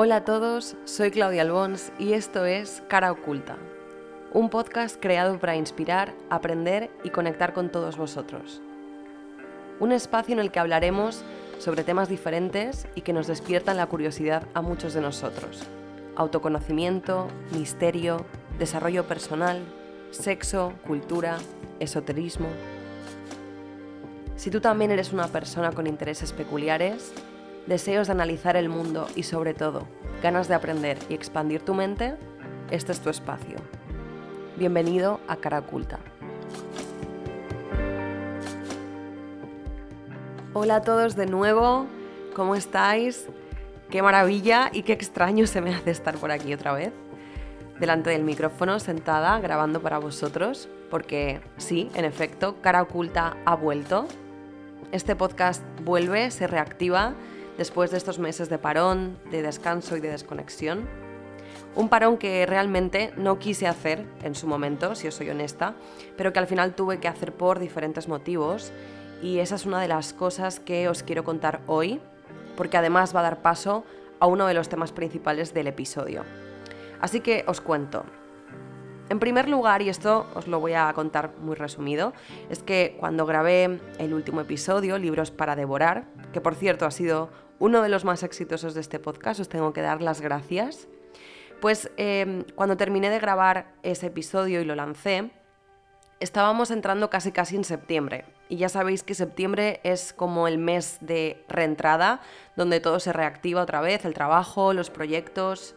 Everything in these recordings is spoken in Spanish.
Hola a todos, soy Claudia Albons y esto es Cara Oculta, un podcast creado para inspirar, aprender y conectar con todos vosotros. Un espacio en el que hablaremos sobre temas diferentes y que nos despiertan la curiosidad a muchos de nosotros. Autoconocimiento, misterio, desarrollo personal, sexo, cultura, esoterismo. Si tú también eres una persona con intereses peculiares, deseos de analizar el mundo y sobre todo ganas de aprender y expandir tu mente, este es tu espacio. Bienvenido a Cara Oculta. Hola a todos de nuevo, ¿cómo estáis? Qué maravilla y qué extraño se me hace estar por aquí otra vez, delante del micrófono, sentada, grabando para vosotros, porque sí, en efecto, Cara Oculta ha vuelto. Este podcast vuelve, se reactiva después de estos meses de parón, de descanso y de desconexión. Un parón que realmente no quise hacer en su momento, si os soy honesta, pero que al final tuve que hacer por diferentes motivos y esa es una de las cosas que os quiero contar hoy, porque además va a dar paso a uno de los temas principales del episodio. Así que os cuento. En primer lugar, y esto os lo voy a contar muy resumido, es que cuando grabé el último episodio, Libros para Devorar, que por cierto ha sido uno de los más exitosos de este podcast, os tengo que dar las gracias. Pues em, cuando terminé de grabar ese episodio y lo lancé, estábamos entrando casi casi en septiembre. Y ya sabéis que septiembre es como el mes de reentrada, donde todo se reactiva otra vez, el trabajo, los proyectos.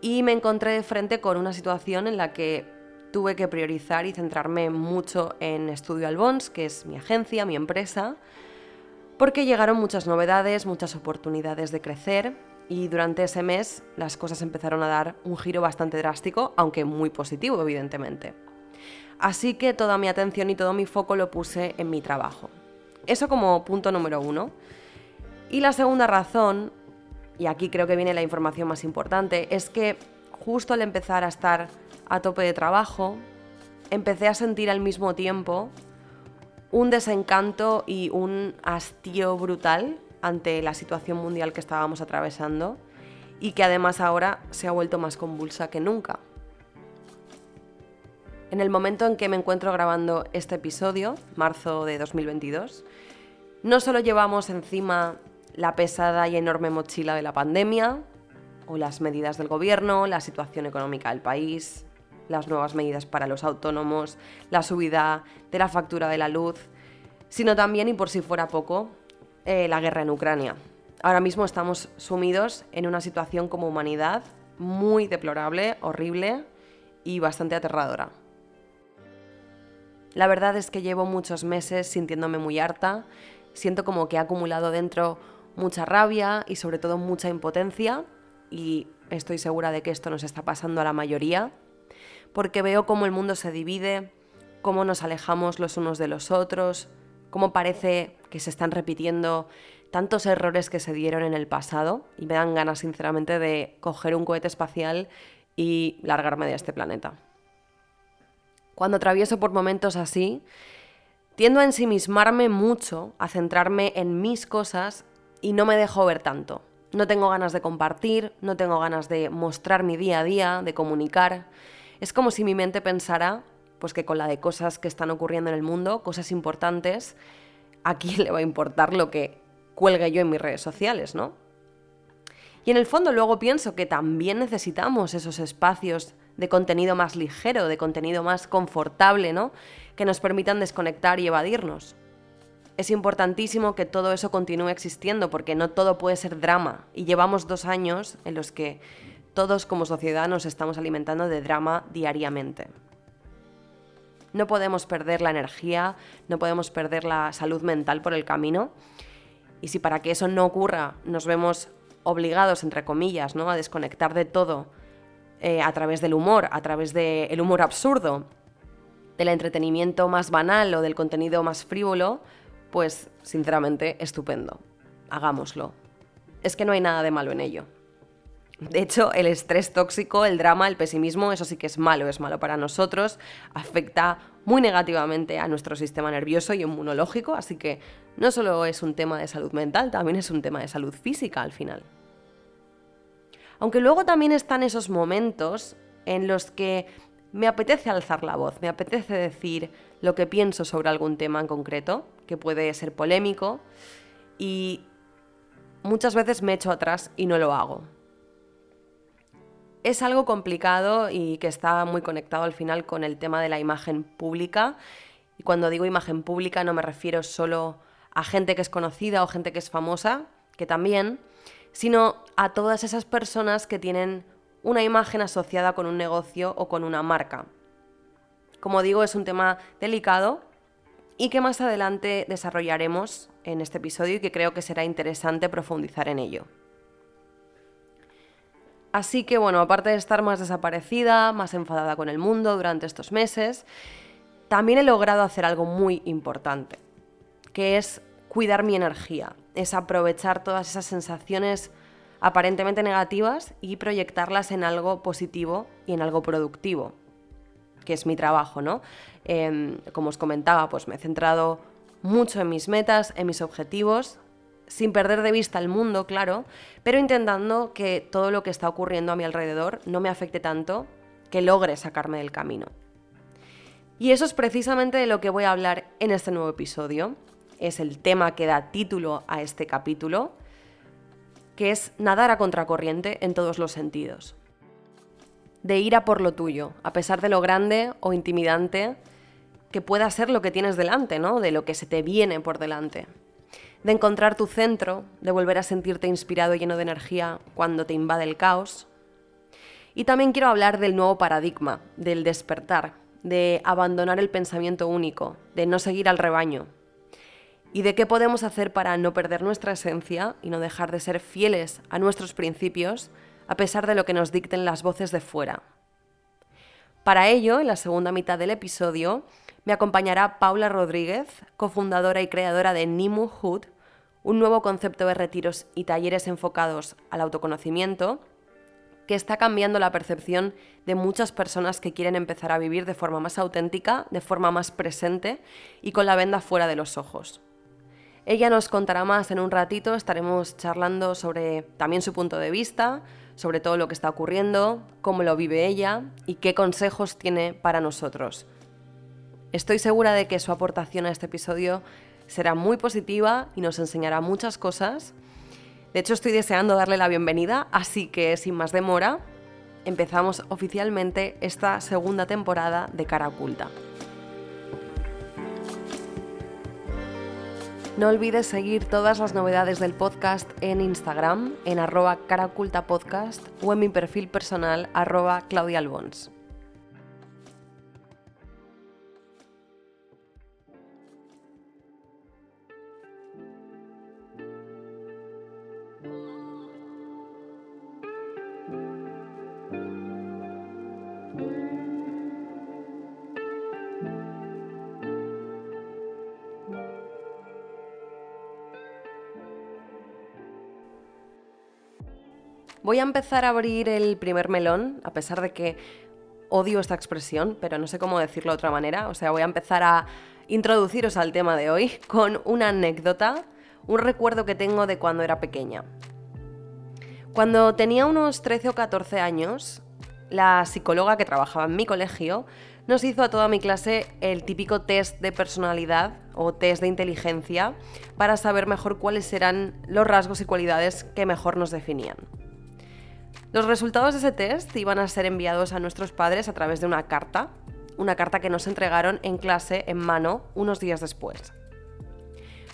Y me encontré de frente con una situación en la que tuve que priorizar y centrarme mucho en Estudio Albons, que es mi agencia, mi empresa, porque llegaron muchas novedades, muchas oportunidades de crecer y durante ese mes las cosas empezaron a dar un giro bastante drástico, aunque muy positivo, evidentemente. Así que toda mi atención y todo mi foco lo puse en mi trabajo. Eso como punto número uno. Y la segunda razón, y aquí creo que viene la información más importante, es que justo al empezar a estar a tope de trabajo, empecé a sentir al mismo tiempo un desencanto y un hastío brutal ante la situación mundial que estábamos atravesando y que además ahora se ha vuelto más convulsa que nunca. En el momento en que me encuentro grabando este episodio, marzo de 2022, no solo llevamos encima la pesada y enorme mochila de la pandemia, o las medidas del gobierno, la situación económica del país, las nuevas medidas para los autónomos, la subida de la factura de la luz, sino también, y por si fuera poco, eh, la guerra en Ucrania. Ahora mismo estamos sumidos en una situación como humanidad muy deplorable, horrible y bastante aterradora. La verdad es que llevo muchos meses sintiéndome muy harta, siento como que he acumulado dentro mucha rabia y sobre todo mucha impotencia y estoy segura de que esto nos está pasando a la mayoría porque veo cómo el mundo se divide, cómo nos alejamos los unos de los otros, cómo parece que se están repitiendo tantos errores que se dieron en el pasado y me dan ganas sinceramente de coger un cohete espacial y largarme de este planeta. Cuando atravieso por momentos así, tiendo a ensimismarme mucho, a centrarme en mis cosas y no me dejo ver tanto. No tengo ganas de compartir, no tengo ganas de mostrar mi día a día, de comunicar. Es como si mi mente pensara pues que con la de cosas que están ocurriendo en el mundo, cosas importantes, ¿a quién le va a importar lo que cuelgue yo en mis redes sociales, no? Y en el fondo luego pienso que también necesitamos esos espacios de contenido más ligero, de contenido más confortable, ¿no? Que nos permitan desconectar y evadirnos. Es importantísimo que todo eso continúe existiendo porque no todo puede ser drama y llevamos dos años en los que todos como sociedad nos estamos alimentando de drama diariamente. No podemos perder la energía, no podemos perder la salud mental por el camino. Y si para que eso no ocurra nos vemos obligados, entre comillas, ¿no? a desconectar de todo eh, a través del humor, a través del humor absurdo, del entretenimiento más banal o del contenido más frívolo, pues sinceramente estupendo. Hagámoslo. Es que no hay nada de malo en ello. De hecho, el estrés tóxico, el drama, el pesimismo, eso sí que es malo, es malo para nosotros, afecta muy negativamente a nuestro sistema nervioso y inmunológico, así que no solo es un tema de salud mental, también es un tema de salud física al final. Aunque luego también están esos momentos en los que me apetece alzar la voz, me apetece decir lo que pienso sobre algún tema en concreto, que puede ser polémico, y muchas veces me echo atrás y no lo hago. Es algo complicado y que está muy conectado al final con el tema de la imagen pública. Y cuando digo imagen pública no me refiero solo a gente que es conocida o gente que es famosa, que también, sino a todas esas personas que tienen una imagen asociada con un negocio o con una marca. Como digo, es un tema delicado y que más adelante desarrollaremos en este episodio y que creo que será interesante profundizar en ello. Así que bueno, aparte de estar más desaparecida, más enfadada con el mundo durante estos meses, también he logrado hacer algo muy importante, que es cuidar mi energía, es aprovechar todas esas sensaciones aparentemente negativas y proyectarlas en algo positivo y en algo productivo, que es mi trabajo, ¿no? Em, como os comentaba, pues me he centrado mucho en mis metas, en mis objetivos, sin perder de vista el mundo, claro, pero intentando que todo lo que está ocurriendo a mi alrededor no me afecte tanto que logre sacarme del camino. Y eso es precisamente de lo que voy a hablar en este nuevo episodio. Es el tema que da título a este capítulo que es nadar a contracorriente en todos los sentidos. De ir a por lo tuyo, a pesar de lo grande o intimidante que pueda ser lo que tienes delante, ¿no? De lo que se te viene por delante. De encontrar tu centro, de volver a sentirte inspirado y lleno de energía cuando te invade el caos. Y también quiero hablar del nuevo paradigma, del despertar, de abandonar el pensamiento único, de no seguir al rebaño, y de qué podemos hacer para no perder nuestra esencia y no dejar de ser fieles a nuestros principios a pesar de lo que nos dicten las voces de fuera. Para ello, en la segunda mitad del episodio, me acompañará Paula Rodríguez, cofundadora y creadora de Nimu Hood, un nuevo concepto de retiros y talleres enfocados al autoconocimiento que está cambiando la percepción de muchas personas que quieren empezar a vivir de forma más auténtica, de forma más presente y con la venda fuera de los ojos. Ella nos contará más en un ratito, estaremos charlando sobre también su punto de vista, sobre todo lo que está ocurriendo, cómo lo vive ella y qué consejos tiene para nosotros. Estoy segura de que su aportación a este episodio será muy positiva y nos enseñará muchas cosas. De hecho, estoy deseando darle la bienvenida, así que sin más demora, empezamos oficialmente esta segunda temporada de Cara Oculta. No olvides seguir todas las novedades del podcast en Instagram, en arroba caracultapodcast o en mi perfil personal arroba claudialbons. Voy a empezar a abrir el primer melón, a pesar de que odio esta expresión, pero no sé cómo decirlo de otra manera. O sea, voy a empezar a introduciros al tema de hoy con una anécdota, un recuerdo que tengo de cuando era pequeña. Cuando tenía unos 13 o 14 años, la psicóloga que trabajaba en mi colegio nos hizo a toda mi clase el típico test de personalidad o test de inteligencia para saber mejor cuáles eran los rasgos y cualidades que mejor nos definían. Los resultados de ese test iban a ser enviados a nuestros padres a través de una carta, una carta que nos entregaron en clase en mano unos días después.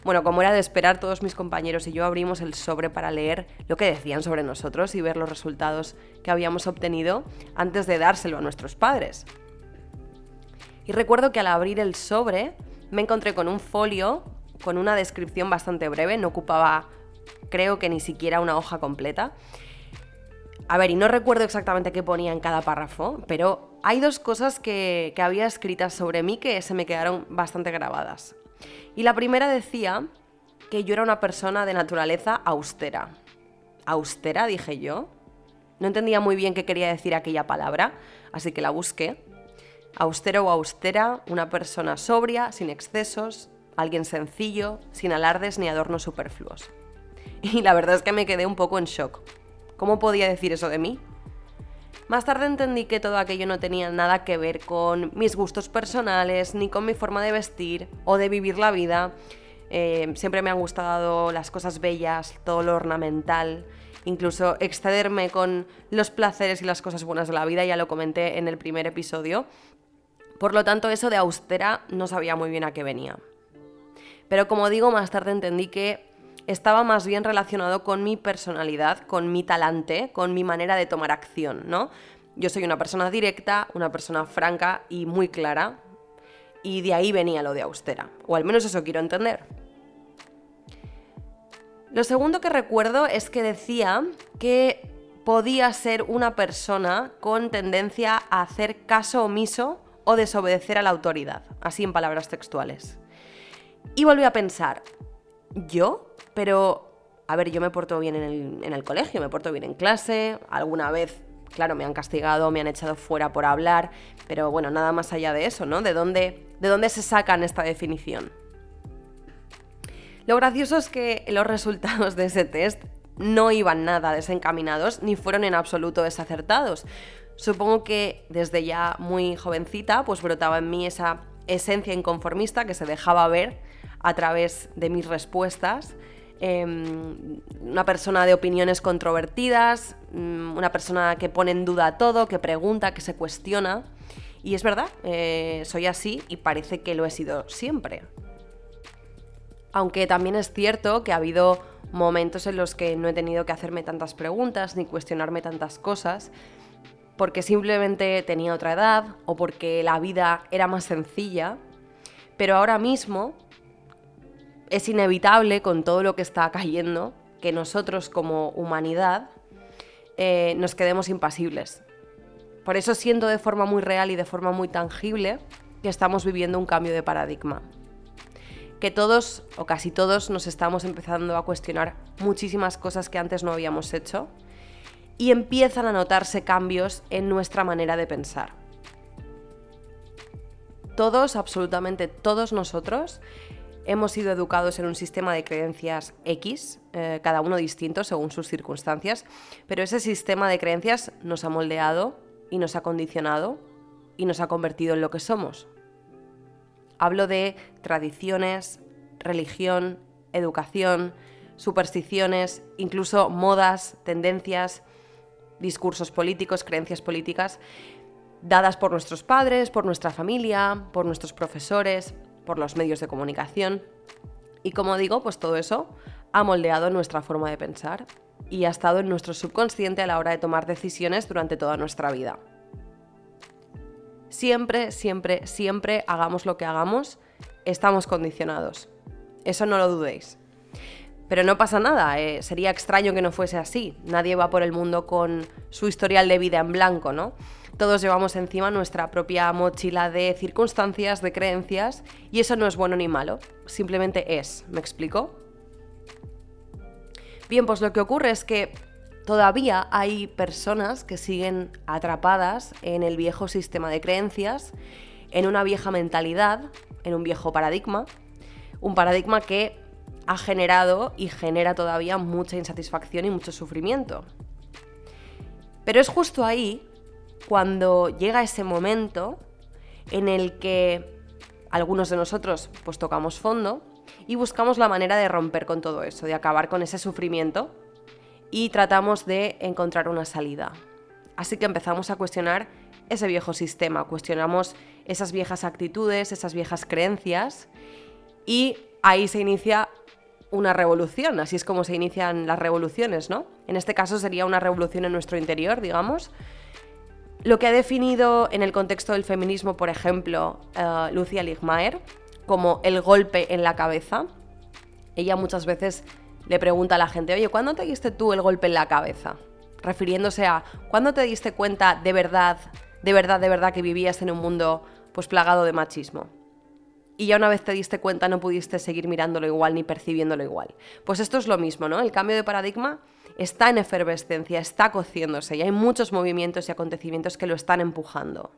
Bueno, como era de esperar, todos mis compañeros y yo abrimos el sobre para leer lo que decían sobre nosotros y ver los resultados que habíamos obtenido antes de dárselo a nuestros padres. Y recuerdo que al abrir el sobre me encontré con un folio con una descripción bastante breve, no ocupaba creo que ni siquiera una hoja completa, a ver, y no recuerdo exactamente qué ponía en cada párrafo, pero hay dos cosas que, había escritas sobre mí que se me quedaron bastante grabadas. Y la primera decía que yo era una persona de naturaleza austera. ¿Austera? dije yo. No entendía muy bien qué quería decir aquella palabra, así que la busqué. Austero o austera, una persona sobria, sin excesos, alguien sencillo, sin alardes ni adornos superfluos. Y la verdad es que me quedé un poco en shock ¿Cómo podía decir eso de mí? Más tarde entendí que todo aquello no tenía nada que ver con mis gustos personales, ni con mi forma de vestir o de vivir la vida. Eh, siempre me han gustado las cosas bellas, todo lo ornamental, incluso excederme con los placeres y las cosas buenas de la vida, ya lo comenté en el primer episodio. Por lo tanto, eso de austera no sabía muy bien a qué venía. Pero como digo, más tarde entendí que estaba más bien relacionado con mi personalidad, con mi talante, con mi manera de tomar acción, ¿no? Yo soy una persona directa, una persona franca y muy clara, y de ahí venía lo de austera, o al menos eso quiero entender. Lo segundo que recuerdo es que decía que podía ser una persona con tendencia a hacer caso omiso o desobedecer a la autoridad, así en palabras textuales. Y volví a pensar, ¿yo? Pero, a ver, yo me porto bien en el, colegio, me porto bien en clase, alguna vez claro, me han castigado, me han echado fuera por hablar, pero bueno, nada más allá de eso, ¿no? ¿De dónde, de dónde se sacan esta definición? Lo gracioso es que los resultados de ese test no iban nada desencaminados ni fueron en absoluto desacertados. Supongo que desde ya muy jovencita pues brotaba en mí esa esencia inconformista que se dejaba ver a través de mis respuestas. Em, una persona de opiniones controvertidas, mm, una persona que pone en duda todo, que pregunta, que se cuestiona. Y es verdad, eh, soy así y parece que lo he sido siempre. Aunque también es cierto que ha habido momentos en los que no he tenido que hacerme tantas preguntas ni cuestionarme tantas cosas, porque simplemente tenía otra edad o porque la vida era más sencilla, pero ahora mismo es inevitable con todo lo que está cayendo que nosotros como humanidad eh, nos quedemos impasibles. Por eso siento de forma muy real y de forma muy tangible que estamos viviendo un cambio de paradigma que todos o casi todos nos estamos empezando a cuestionar muchísimas cosas que antes no habíamos hecho y empiezan a notarse cambios en nuestra manera de pensar. Todos, absolutamente todos nosotros, hemos sido educados en un sistema de creencias X, eh, cada uno distinto según sus circunstancias, pero ese sistema de creencias nos ha moldeado y nos ha condicionado y nos ha convertido en lo que somos, Hablo de tradiciones, religión, educación, supersticiones, incluso modas, tendencias, discursos políticos, creencias políticas, dadas por nuestros padres, por nuestra familia, por nuestros profesores, por los medios de comunicación. Y como digo, pues todo eso ha moldeado nuestra forma de pensar y ha estado en nuestro subconsciente a la hora de tomar decisiones durante toda nuestra vida. Siempre, siempre, siempre hagamos lo que hagamos, estamos condicionados. Eso no lo dudéis. Pero no pasa nada, eh, sería extraño que no fuese así. Nadie va por el mundo con su historial de vida en blanco, ¿no? Todos llevamos encima nuestra propia mochila de circunstancias, de creencias, y eso no es bueno ni malo, simplemente es, ¿me explico? Bien, pues lo que ocurre es que todavía hay personas que siguen atrapadas en el viejo sistema de creencias, en una vieja mentalidad, en un viejo paradigma, un paradigma que ha generado y genera todavía mucha insatisfacción y mucho sufrimiento. Pero es justo ahí cuando llega ese momento en el que algunos de nosotros pues tocamos fondo y buscamos la manera de romper con todo eso, de acabar con ese sufrimiento y tratamos de encontrar una salida. Así que empezamos a cuestionar ese viejo sistema, cuestionamos esas viejas actitudes, esas viejas creencias y ahí se inicia una revolución, así es como se inician las revoluciones, ¿no? En este caso sería una revolución en nuestro interior, digamos. Lo que ha definido en el contexto del feminismo, por ejemplo, uh, Lucia Ligmaer, como el golpe en la cabeza. Ella muchas veces le pregunta a la gente, oye, ¿cuándo te diste tú el golpe en la cabeza? Refiriéndose a, ¿cuándo te diste cuenta de verdad, de verdad, de verdad que vivías en un mundo pues plagado de machismo? Y ya una vez te diste cuenta no pudiste seguir mirándolo igual ni percibiéndolo igual. Pues esto es lo mismo, ¿no? El cambio de paradigma está en efervescencia, está cociéndose y hay muchos movimientos y acontecimientos que lo están empujando.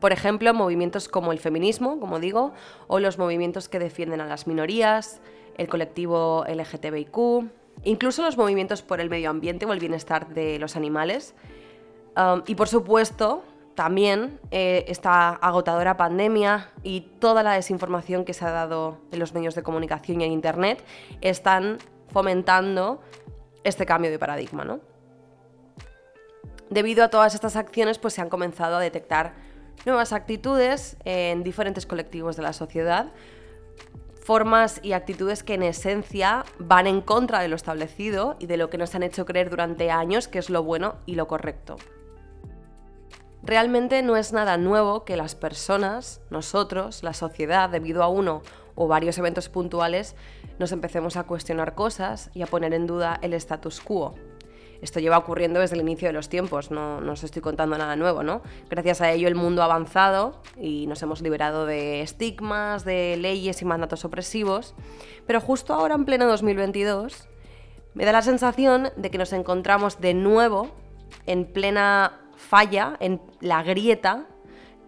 Por ejemplo, movimientos como el feminismo, como digo, o los movimientos que defienden a las minorías, el colectivo LGTBIQ, incluso los movimientos por el medio ambiente o el bienestar de los animales. Um, y por supuesto, también eh, esta agotadora pandemia y toda la desinformación que se ha dado en los medios de comunicación y en Internet están fomentando este cambio de paradigma. ¿no? Debido a todas estas acciones, pues se han comenzado a detectar nuevas actitudes en diferentes colectivos de la sociedad, formas y actitudes que en esencia van en contra de lo establecido y de lo que nos han hecho creer durante años que es lo bueno y lo correcto. Realmente no es nada nuevo que las personas, nosotros, la sociedad, debido a uno o varios eventos puntuales, nos empecemos a cuestionar cosas y a poner en duda el status quo. Esto lleva ocurriendo desde el inicio de los tiempos, no, no, os estoy contando nada nuevo, ¿no? Gracias a ello el mundo ha avanzado y nos hemos liberado de estigmas, de leyes y mandatos opresivos, pero justo ahora en pleno 2022 me da la sensación de que nos encontramos de nuevo en plena falla, en la grieta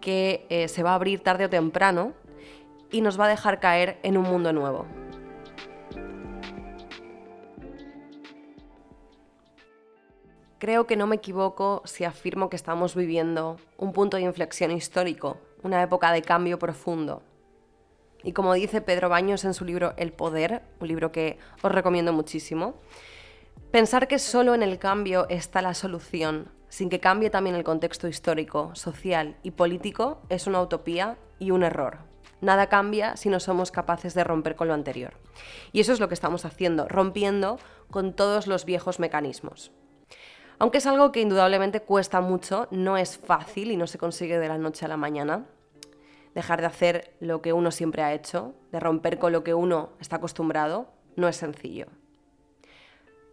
que eh, se va a abrir tarde o temprano y nos va a dejar caer en un mundo nuevo. Creo que no me equivoco si afirmo que estamos viviendo un punto de inflexión histórico, una época de cambio profundo. Y como dice Pedro Baños en su libro El Poder, un libro que os recomiendo muchísimo, pensar que solo en el cambio está la solución, sin que cambie también el contexto histórico, social y político, es una utopía y un error. Nada cambia si no somos capaces de romper con lo anterior. Y eso es lo que estamos haciendo, rompiendo con todos los viejos mecanismos. Aunque es algo que indudablemente cuesta mucho, no es fácil y no se consigue de la noche a la mañana. Dejar de hacer lo que uno siempre ha hecho, de romper con lo que uno está acostumbrado, no es sencillo.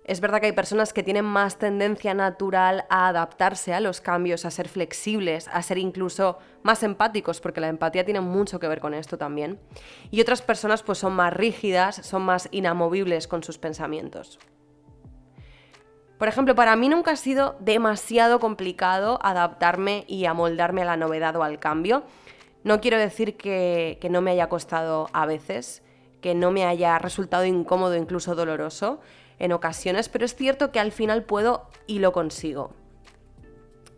Es verdad que hay personas que tienen más tendencia natural a adaptarse a los cambios, a ser flexibles, a ser incluso más empáticos, porque la empatía tiene mucho que ver con esto también. Y otras personas pues son más rígidas, son más inamovibles con sus pensamientos. Por ejemplo, para mí nunca ha sido demasiado complicado adaptarme y amoldarme a la novedad o al cambio. No quiero decir que, no me haya costado a veces, que no me haya resultado incómodo, incluso doloroso en ocasiones, pero es cierto que al final puedo y lo consigo.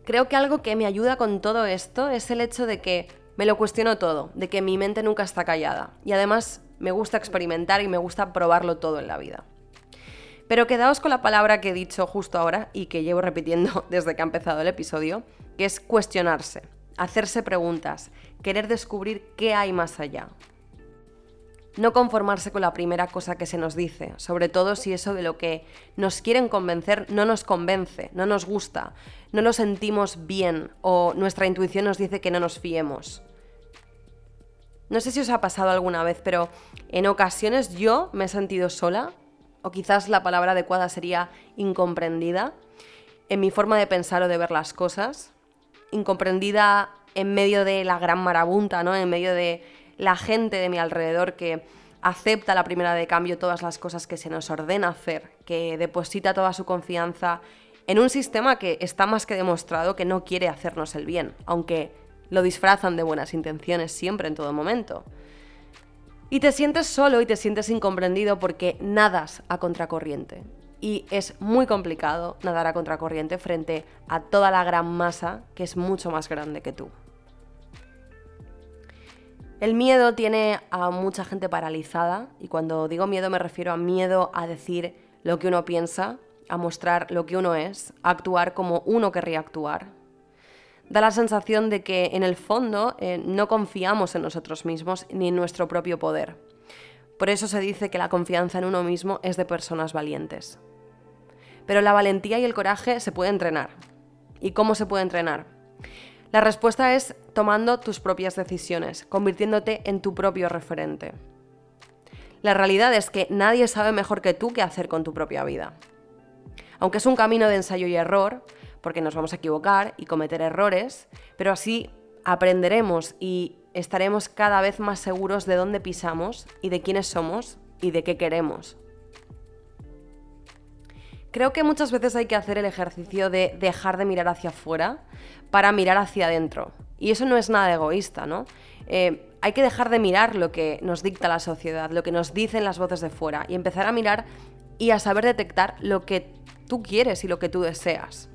Creo que algo que me ayuda con todo esto es el hecho de que me lo cuestiono todo, de que mi mente nunca está callada. Y además me gusta experimentar y me gusta probarlo todo en la vida. Pero quedaos con la palabra que he dicho justo ahora y que llevo repitiendo desde que ha empezado el episodio, que es cuestionarse, hacerse preguntas, querer descubrir qué hay más allá. No conformarse con la primera cosa que se nos dice, sobre todo si eso de lo que nos quieren convencer no nos convence, no nos gusta, no lo sentimos bien o nuestra intuición nos dice que no nos fiemos. No sé si os ha pasado alguna vez, pero en ocasiones yo me he sentido sola o quizás la palabra adecuada sería incomprendida, en mi forma de pensar o de ver las cosas, incomprendida en medio de la gran marabunta, ¿no? en medio de la gente de mi alrededor que acepta la primera de cambio todas las cosas que se nos ordena hacer, que deposita toda su confianza en un sistema que está más que demostrado que no quiere hacernos el bien, aunque lo disfrazan de buenas intenciones siempre en todo momento. Y te sientes solo y te sientes incomprendido porque nadas a contracorriente. Y es muy complicado nadar a contracorriente frente a toda la gran masa que es mucho más grande que tú. El miedo tiene a mucha gente paralizada y cuando digo miedo me refiero a miedo a decir lo que uno piensa, a mostrar lo que uno es, a actuar como uno querría actuar, da la sensación de que en el fondo eh, no confiamos en nosotros mismos ni en nuestro propio poder. Por eso se dice que la confianza en uno mismo es de personas valientes. Pero la valentía y el coraje se puede entrenar. ¿Y cómo se puede entrenar? La respuesta es tomando tus propias decisiones, convirtiéndote en tu propio referente. La realidad es que nadie sabe mejor que tú qué hacer con tu propia vida. Aunque es un camino de ensayo y error, porque nos vamos a equivocar y cometer errores, pero así aprenderemos y estaremos cada vez más seguros de dónde pisamos y de quiénes somos y de qué queremos. Creo que muchas veces hay que hacer el ejercicio de dejar de mirar hacia afuera para mirar hacia adentro. Y eso no es nada egoísta, ¿no? Eh, hay que dejar de mirar lo que nos dicta la sociedad, lo que nos dicen las voces de fuera y empezar a mirar y a saber detectar lo que tú quieres y lo que tú deseas.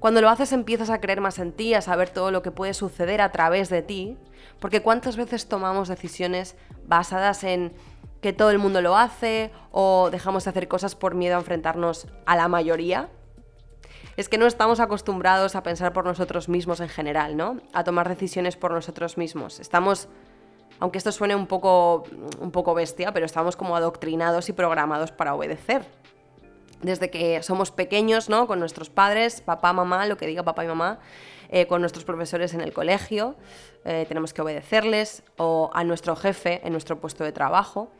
Cuando lo haces empiezas a creer más en ti, a saber todo lo que puede suceder a través de ti, porque cuántas veces tomamos decisiones basadas en que todo el mundo lo hace o dejamos de hacer cosas por miedo a enfrentarnos a la mayoría. Es que no estamos acostumbrados a pensar por nosotros mismos en general, ¿no? A tomar decisiones por nosotros mismos. Estamos, aunque esto suene un poco, un poco bestia, pero estamos como adoctrinados y programados para obedecer. Desde que somos pequeños, ¿no? Con nuestros padres, papá, mamá, lo que diga papá y mamá, eh, con nuestros profesores en el colegio, eh, tenemos que obedecerles, o a nuestro jefe en nuestro puesto de trabajo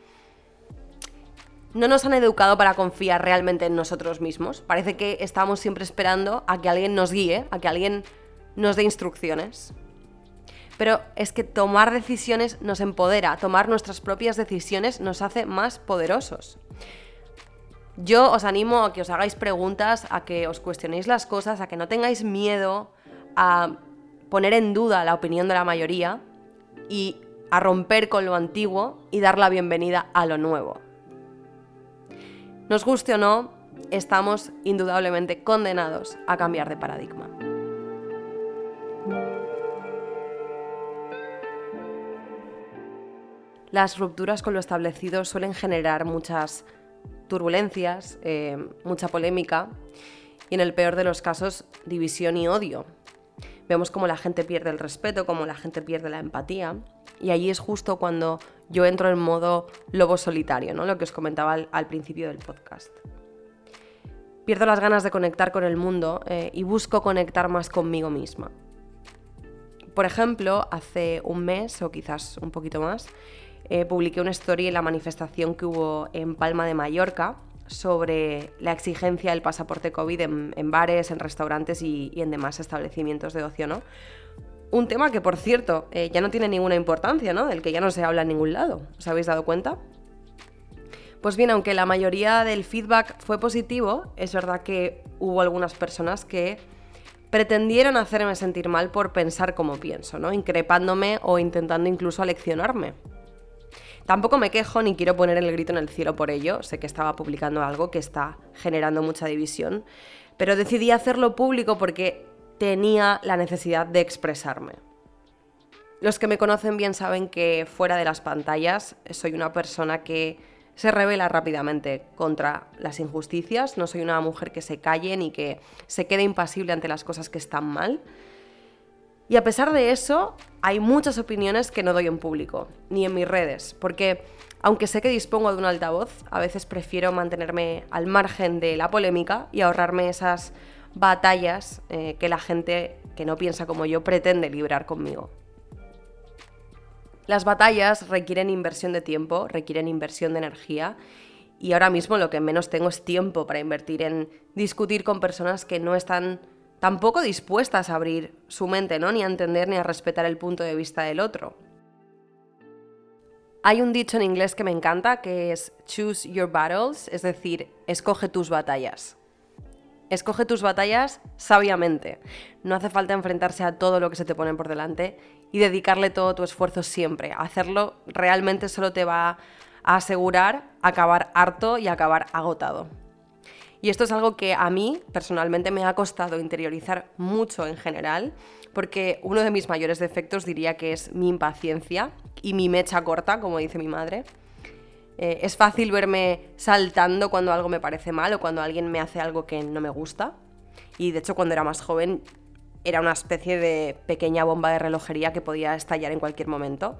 no nos han educado para confiar realmente en nosotros mismos. Parece que estamos siempre esperando a que alguien nos guíe, a que alguien nos dé instrucciones. Pero es que tomar decisiones nos empodera, tomar nuestras propias decisiones nos hace más poderosos. Yo os animo a que os hagáis preguntas, a que os cuestionéis las cosas, a que no tengáis miedo a poner en duda la opinión de la mayoría y a romper con lo antiguo y dar la bienvenida a lo nuevo. Nos guste o no, estamos indudablemente condenados a cambiar de paradigma. Las rupturas con lo establecido suelen generar muchas turbulencias, eh, mucha polémica y en el peor de los casos división y odio. Vemos cómo la gente pierde el respeto, cómo la gente pierde la empatía y allí es justo cuando yo entro en modo lobo solitario, ¿no? Lo que os comentaba al, principio del podcast. Pierdo las ganas de conectar con el mundo eh, y busco conectar más conmigo misma. Por ejemplo, hace un mes o quizás un poquito más, eh, publiqué una story en la manifestación que hubo en Palma de Mallorca sobre la exigencia del pasaporte COVID en, bares, en restaurantes y, en demás establecimientos de ocio, ¿no? Un tema que, por cierto, eh, ya no tiene ninguna importancia, ¿no? Del que ya no se habla en ningún lado. ¿Os habéis dado cuenta? Pues bien, aunque la mayoría del feedback fue positivo, es verdad que hubo algunas personas que pretendieron hacerme sentir mal por pensar como pienso, ¿no? Increpándome o intentando incluso aleccionarme. Tampoco me quejo ni quiero poner el grito en el cielo por ello, sé que estaba publicando algo que está generando mucha división, pero decidí hacerlo público porque tenía la necesidad de expresarme. Los que me conocen bien saben que fuera de las pantallas soy una persona que se revela rápidamente contra las injusticias, no soy una mujer que se calle ni que se quede impasible ante las cosas que están mal. Y a pesar de eso, hay muchas opiniones que no doy en público, ni en mis redes, porque aunque sé que dispongo de un altavoz, a veces prefiero mantenerme al margen de la polémica y ahorrarme esas batallas eh, que la gente que no piensa como yo pretende librar conmigo. Las batallas requieren inversión de tiempo, requieren inversión de energía y ahora mismo lo que menos tengo es tiempo para invertir en discutir con personas que no están tampoco dispuestas a abrir su mente, ¿no? Ni a entender ni a respetar el punto de vista del otro. Hay un dicho en inglés que me encanta que es choose your battles, es decir, escoge tus batallas. Escoge tus batallas sabiamente. No hace falta enfrentarse a todo lo que se te pone por delante y dedicarle todo tu esfuerzo siempre. Hacerlo realmente solo te va a asegurar acabar harto y acabar agotado. Y esto es algo que a mí personalmente me ha costado interiorizar mucho en general, porque uno de mis mayores defectos diría que es mi impaciencia y mi mecha corta, como dice mi madre. Eh, es fácil verme saltando cuando algo me parece mal o cuando alguien me hace algo que no me gusta. Y de hecho cuando era más joven era una especie de pequeña bomba de relojería que podía estallar en cualquier momento.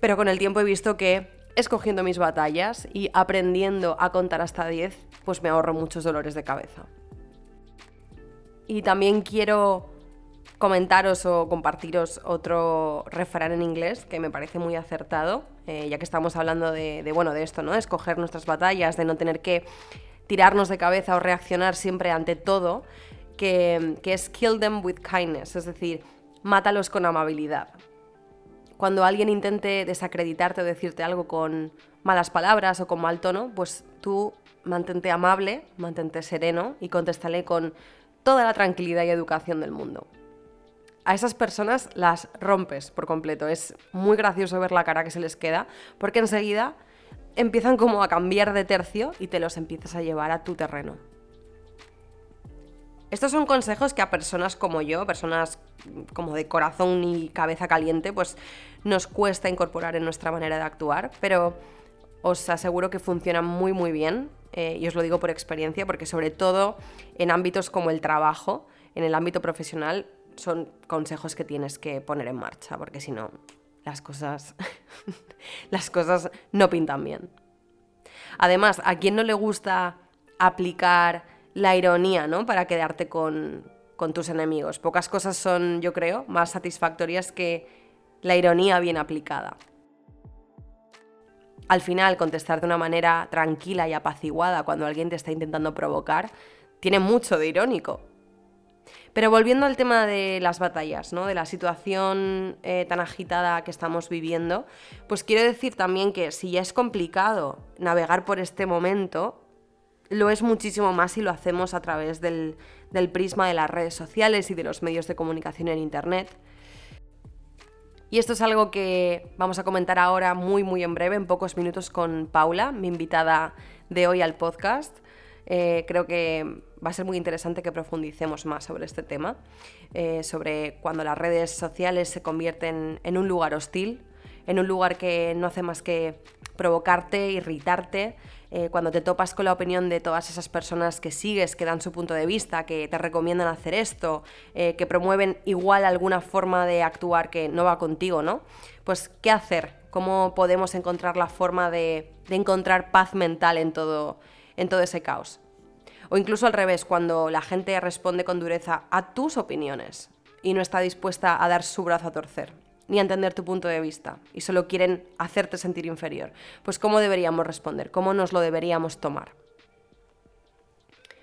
Pero con el tiempo he visto que escogiendo mis batallas y aprendiendo a contar hasta 10, pues me ahorro muchos dolores de cabeza. Y también quiero comentaros o compartiros otro refrán en inglés que me parece muy acertado, eh, ya que estamos hablando de, bueno, de esto, ¿no? escoger nuestras batallas, de no tener que tirarnos de cabeza o reaccionar siempre ante todo, que, que es kill them with kindness, es decir, mátalos con amabilidad. Cuando alguien intente desacreditarte o decirte algo con malas palabras o con mal tono, pues tú mantente amable, mantente sereno y contéstale con toda la tranquilidad y educación del mundo a esas personas las rompes por completo. Es muy gracioso ver la cara que se les queda, porque enseguida empiezan como a cambiar de tercio y te los empiezas a llevar a tu terreno. Estos son consejos que a personas como yo, personas como de corazón y cabeza caliente, pues nos cuesta incorporar en nuestra manera de actuar, pero os aseguro que funcionan muy muy bien eh, y os lo digo por experiencia, porque sobre todo en ámbitos como el trabajo, en el ámbito profesional, son consejos que tienes que poner en marcha, porque si no, las cosas, las cosas no pintan bien. Además, ¿a quién no le gusta aplicar la ironía, ¿no? Para quedarte con, tus enemigos. Pocas cosas son, yo creo, más satisfactorias que la ironía bien aplicada. Al final, contestar de una manera tranquila y apaciguada cuando alguien te está intentando provocar tiene mucho de irónico. Pero volviendo al tema de las batallas, ¿no? de la situación eh, tan agitada que estamos viviendo, pues quiero decir también que si ya es complicado navegar por este momento, lo es muchísimo más si lo hacemos a través del, prisma de las redes sociales y de los medios de comunicación en Internet. Y esto es algo que vamos a comentar ahora muy muy en breve, en pocos minutos con Paula, mi invitada de hoy al podcast. Eh, creo que va a ser muy interesante que profundicemos más sobre este tema, eh, sobre cuando las redes sociales se convierten en un lugar hostil, en un lugar que no hace más que provocarte, irritarte, eh, cuando te topas con la opinión de todas esas personas que sigues, que dan su punto de vista, que te recomiendan hacer esto, eh, que promueven igual alguna forma de actuar que no va contigo, ¿no? Pues, ¿qué hacer? ¿Cómo podemos encontrar la forma de, encontrar paz mental en todo, en todo ese caos? O incluso al revés, cuando la gente responde con dureza a tus opiniones y no está dispuesta a dar su brazo a torcer ni a entender tu punto de vista y solo quieren hacerte sentir inferior. Pues ¿cómo deberíamos responder? ¿Cómo nos lo deberíamos tomar?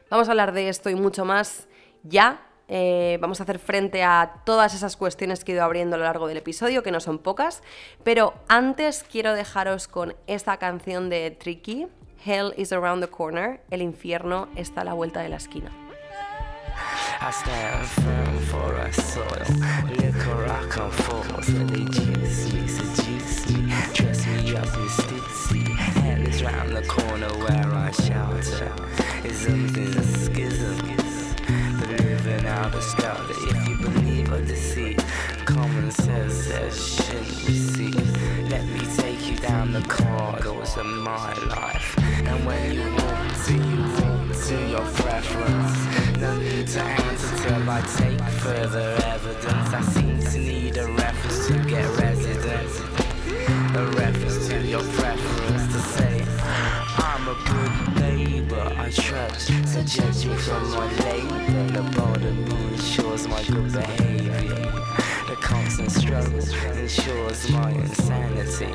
Vamos a hablar de esto y mucho más ya. Eh, vamos a hacer frente a todas esas cuestiones que he ido abriendo a lo largo del episodio, que no son pocas. Pero antes quiero dejaros con esta canción de Tricky, Hell is around the corner, el infierno está a la vuelta de la esquina. I stand firm for a soil. Liquor I come for, so they juice me, seduce me, dress me up in stitsy. Hell is round the corner where I shelter. Is a schisms, but living out a scout. If you believe or deceit, common sense says shouldn't receive. Let me take you down the corridors of my life, and when you walk to, you walk to your preference. No need to answer till I take further evidence. I seem to need a reference to get residence. A reference to your preference to say, I'm a good neighbor. I trust, so judge me from my labor. The border me ensures my good behavior. Constant struggle ensures my insanity.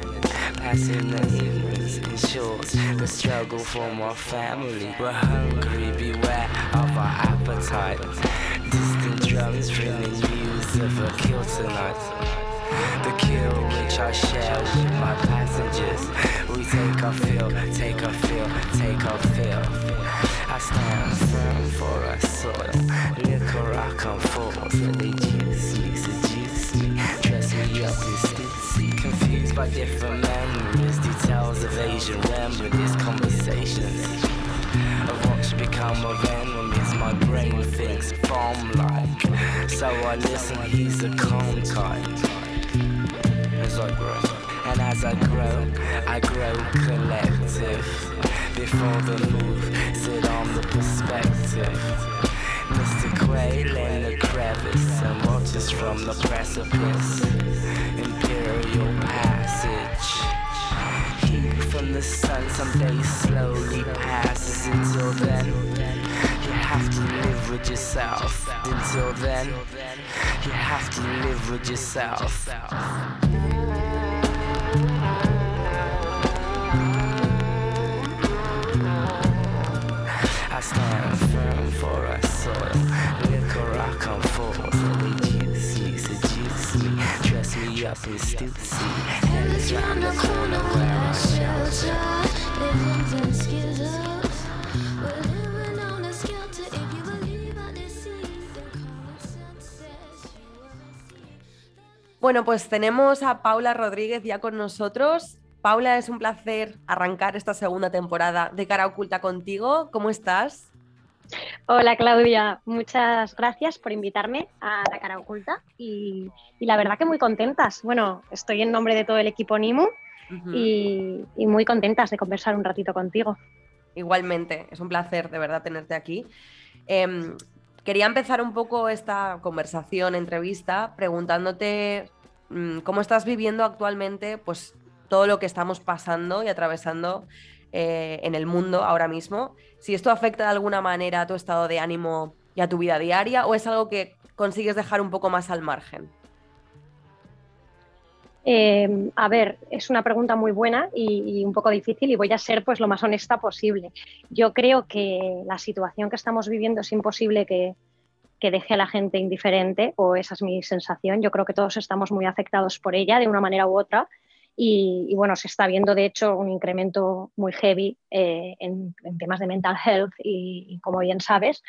Passing the ignorance ensures the struggle for my family. We're hungry, beware of our appetite. Distant drums ringing news of a kill tonight. The kill which I share with my passengers. We take our fill, take our fill, take our fill. I stand firm for our soil. Liquor I come forth, they juice me, Confused by different memories, details of Asian remedies, conversations of what should become of enemies. My brain thinks bomb like, so I listen. He's a calm kind as I grow. And as I grow, I grow collective. Before the move, sit on the perspective. Quail the crevice watches from the precipice. Imperial passage. Heat from the sun someday slowly passes until then. You have to live with yourself. Until then, you have to live with yourself. I stand firm for a Bueno, pues tenemos a Paula Rodríguez ya con nosotros. Paula, es un placer arrancar esta segunda temporada de Cara Oculta contigo. ¿Cómo estás? Hola Claudia, muchas gracias por invitarme a la cara oculta y, la verdad que muy contentas. Bueno, estoy en nombre de todo el equipo NIMU y, muy contentas de conversar un ratito contigo. Igualmente, es un placer de verdad tenerte aquí. Em, quería empezar un poco esta conversación, entrevista, preguntándote mm, cómo estás viviendo actualmente pues, todo lo que estamos pasando y atravesando eh, en el mundo ahora mismo, si esto afecta de alguna manera a tu estado de ánimo y a tu vida diaria o es algo que consigues dejar un poco más al margen. Eh, a ver, es una pregunta muy buena y, un poco difícil y voy a ser pues lo más honesta posible. Yo creo que la situación que estamos viviendo es imposible que, que deje a la gente indiferente o esa es mi sensación. Yo creo que todos estamos muy afectados por ella de una manera u otra y, bueno, se está viendo de hecho un incremento muy heavy eh, en, temas de mental health y, como bien sabes.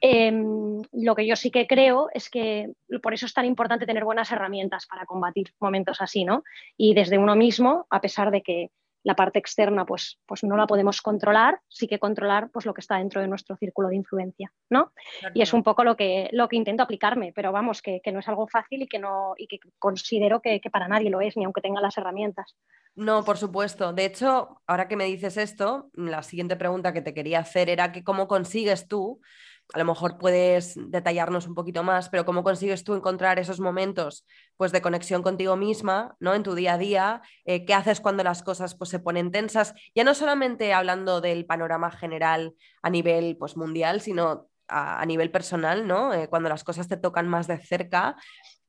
Em, lo que yo sí que creo es que por eso es tan importante tener buenas herramientas para combatir momentos así, ¿no? Y desde uno mismo, a pesar de que la parte externa pues, pues no la podemos controlar, sí que controlar pues lo que está dentro de nuestro círculo de influencia, ¿no? Y es un poco lo que, lo que intento aplicarme, pero vamos, que, no es algo fácil y que, no, y que considero que, que, para nadie lo es, ni aunque tenga las herramientas. No, por supuesto. De hecho, ahora que me dices esto, la siguiente pregunta que te quería hacer era que cómo consigues tú a lo mejor puedes detallarnos un poquito más, pero cómo consigues tú encontrar esos momentos pues, de conexión contigo misma, ¿no? En tu día a día, eh, qué haces cuando las cosas pues, se ponen tensas, ya no solamente hablando del panorama general a nivel pues, mundial, sino a, nivel personal, ¿no? Eh, cuando las cosas te tocan más de cerca.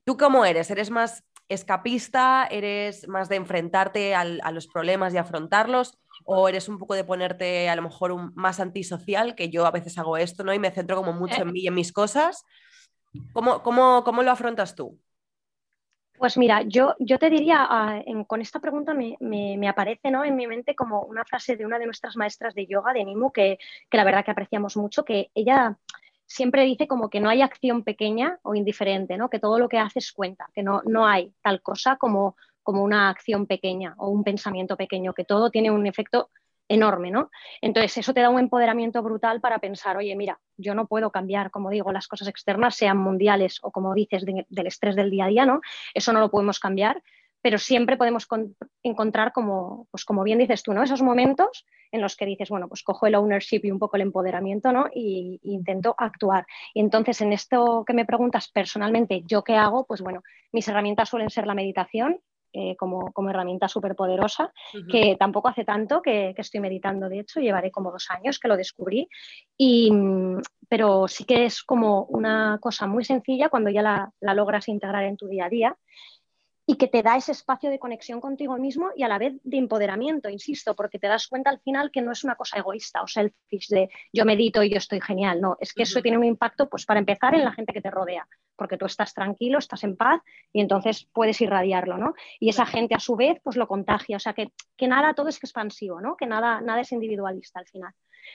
¿Tú cómo eres? ¿Eres más escapista? ¿Eres más de enfrentarte a los problemas y afrontarlos? O eres un poco de ponerte a lo mejor un, más antisocial, que yo a veces hago esto, ¿no? Y me centro como mucho en mí y en mis cosas. ¿Cómo, cómo, cómo lo afrontas tú? Pues mira, yo, yo te diría, ah, con esta pregunta me, me, aparece ¿no? en mi mente como una frase de una de nuestras maestras de yoga, de Nimu, que, que la verdad que apreciamos mucho, que ella siempre dice como que no hay acción pequeña o indiferente, ¿no? que todo lo que haces cuenta, que no, no hay tal cosa como como una acción pequeña o un pensamiento pequeño, que todo tiene un efecto enorme, ¿no? Entonces, eso te da un empoderamiento brutal para pensar, oye, mira, yo no puedo cambiar, como digo, las cosas externas, sean mundiales o como dices, del estrés del día a día, ¿no? Eso no lo podemos cambiar, pero siempre podemos encontrar, como, pues como bien dices tú, ¿no? Esos momentos en los que dices, bueno, pues cojo el ownership y un poco el empoderamiento, ¿no? Y, y, intento actuar. Y entonces, en esto que me preguntas personalmente, ¿yo qué hago? Pues bueno, mis herramientas suelen ser la meditación, eh, como, herramienta súper poderosa, que tampoco hace tanto que, estoy meditando, de hecho, llevaré como dos años que lo descubrí, y, pero sí que es como una cosa muy sencilla cuando ya la, la logras integrar en tu día a día y que te da ese espacio de conexión contigo mismo y a la vez de empoderamiento, insisto, porque te das cuenta al final que no es una cosa egoísta o selfish de yo medito y yo estoy genial, no, es que eso tiene un impacto, pues para empezar, en la gente que te rodea, porque tú estás tranquilo, estás en paz y entonces puedes irradiarlo, ¿no? Y esa gente a su vez, pues lo contagia, o sea, que, que nada, todo es expansivo, ¿no? Que nada, nada es individualista al final.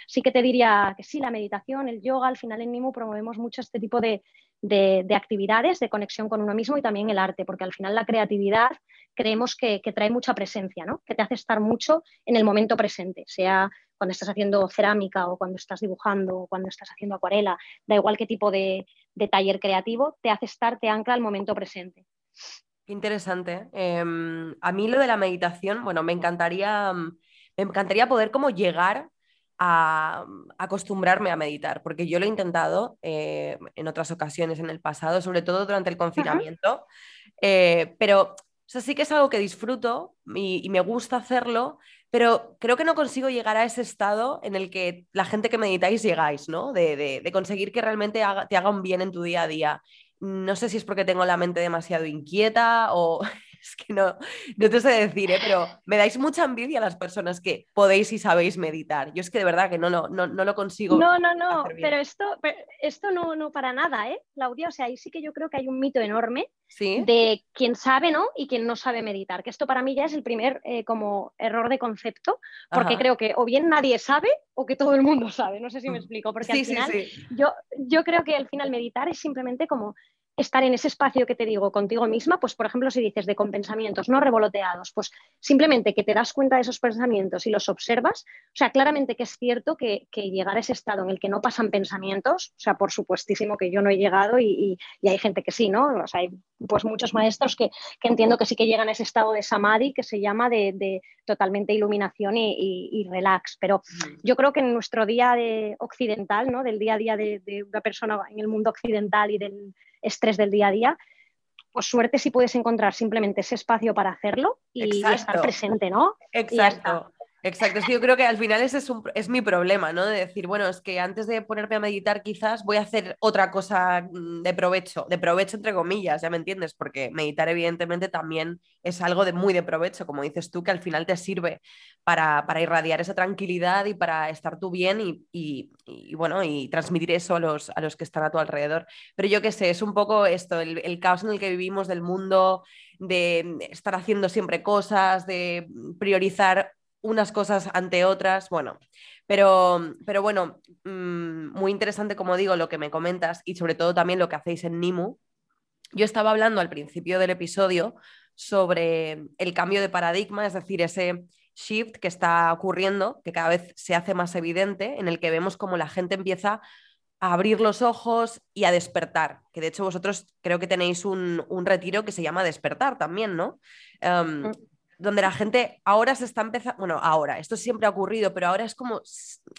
Sí que te diría que sí, la meditación, el yoga, al final en Nimu promovemos mucho este tipo de, de, actividades de conexión con uno mismo y también el arte, porque al final la creatividad creemos que, trae mucha presencia, ¿no? que te hace estar mucho en el momento presente, sea cuando estás haciendo cerámica o cuando estás dibujando o cuando estás haciendo acuarela, da igual qué tipo de, taller creativo, te hace estar, te ancla al momento presente. Interesante. Em, a mí lo de la meditación, bueno, me encantaría, me encantaría poder como llegar a, acostumbrarme a meditar, porque yo lo he intentado eh, en otras ocasiones en el pasado, sobre todo durante el confinamiento, eh, pero sí que es algo que disfruto y, me gusta hacerlo, pero creo que no consigo llegar a ese estado en el que la gente que meditáis llegáis, ¿no? De, conseguir que realmente te haga un bien en tu día a día. No sé si es porque tengo la mente demasiado inquieta o es que no, no te sé decir, ¿eh? pero me dais mucha envidia a las personas que podéis y sabéis meditar. Yo es que de verdad que no, no, no, no lo consigo. No, no, no, pero esto, esto no, no para nada, ¿eh, Claudia? O sea, ahí sí que yo creo que hay un mito enorme de quien sabe, ¿no? Y quien no sabe meditar, que esto para mí ya es el primer eh, como error de concepto, porque creo que o bien nadie sabe o que todo el mundo sabe, no sé si me mm. explico, porque al final Yo, yo creo que al final meditar es simplemente como estar en ese espacio que te digo contigo misma, pues por ejemplo si dices de con pensamientos no revoloteados, pues simplemente que te das cuenta de esos pensamientos y los observas, o sea, claramente que es cierto que, llegar a ese estado en el que no pasan pensamientos, o sea, por supuestísimo que yo no he llegado y, hay gente que sí, ¿no? O sea, hay pues muchos maestros que, entiendo que sí que llegan a ese estado de samadhi que se llama de, totalmente iluminación y, relax, pero yo creo que en nuestro día de occidental, ¿no? Del día a día de, de una persona en el mundo occidental y del estrés del día a día, pues suerte si puedes encontrar simplemente ese espacio para hacerlo y, estar presente, ¿no? Exacto. Exacto, es que yo creo que al final ese es, es, mi problema, ¿no? De decir, bueno, es que antes de ponerme a meditar quizás voy a hacer otra cosa mm, de provecho, de provecho entre comillas, ya me entiendes, porque meditar evidentemente también es algo de muy de provecho, como dices tú, que al final te sirve para, irradiar esa tranquilidad y para estar tú bien y, bueno, y transmitir eso a los, a los que están a tu alrededor. Pero yo qué sé, es un poco esto, el caos en el que vivimos del mundo, de estar haciendo siempre cosas, de priorizar unas cosas ante otras, bueno, pero, pero bueno, mm, muy interesante, como digo, lo que me comentas y sobre todo también lo que hacéis en Nimu. Yo estaba hablando al principio del episodio sobre el cambio de paradigma, es decir, ese shift que está ocurriendo, que cada vez se hace más evidente, en el que vemos como la gente empieza a abrir los ojos y a despertar, que de hecho vosotros creo que tenéis un, retiro que se llama despertar también, ¿no? Em, mm donde la gente ahora se está empezando, bueno, ahora, esto siempre ha ocurrido, pero ahora es como,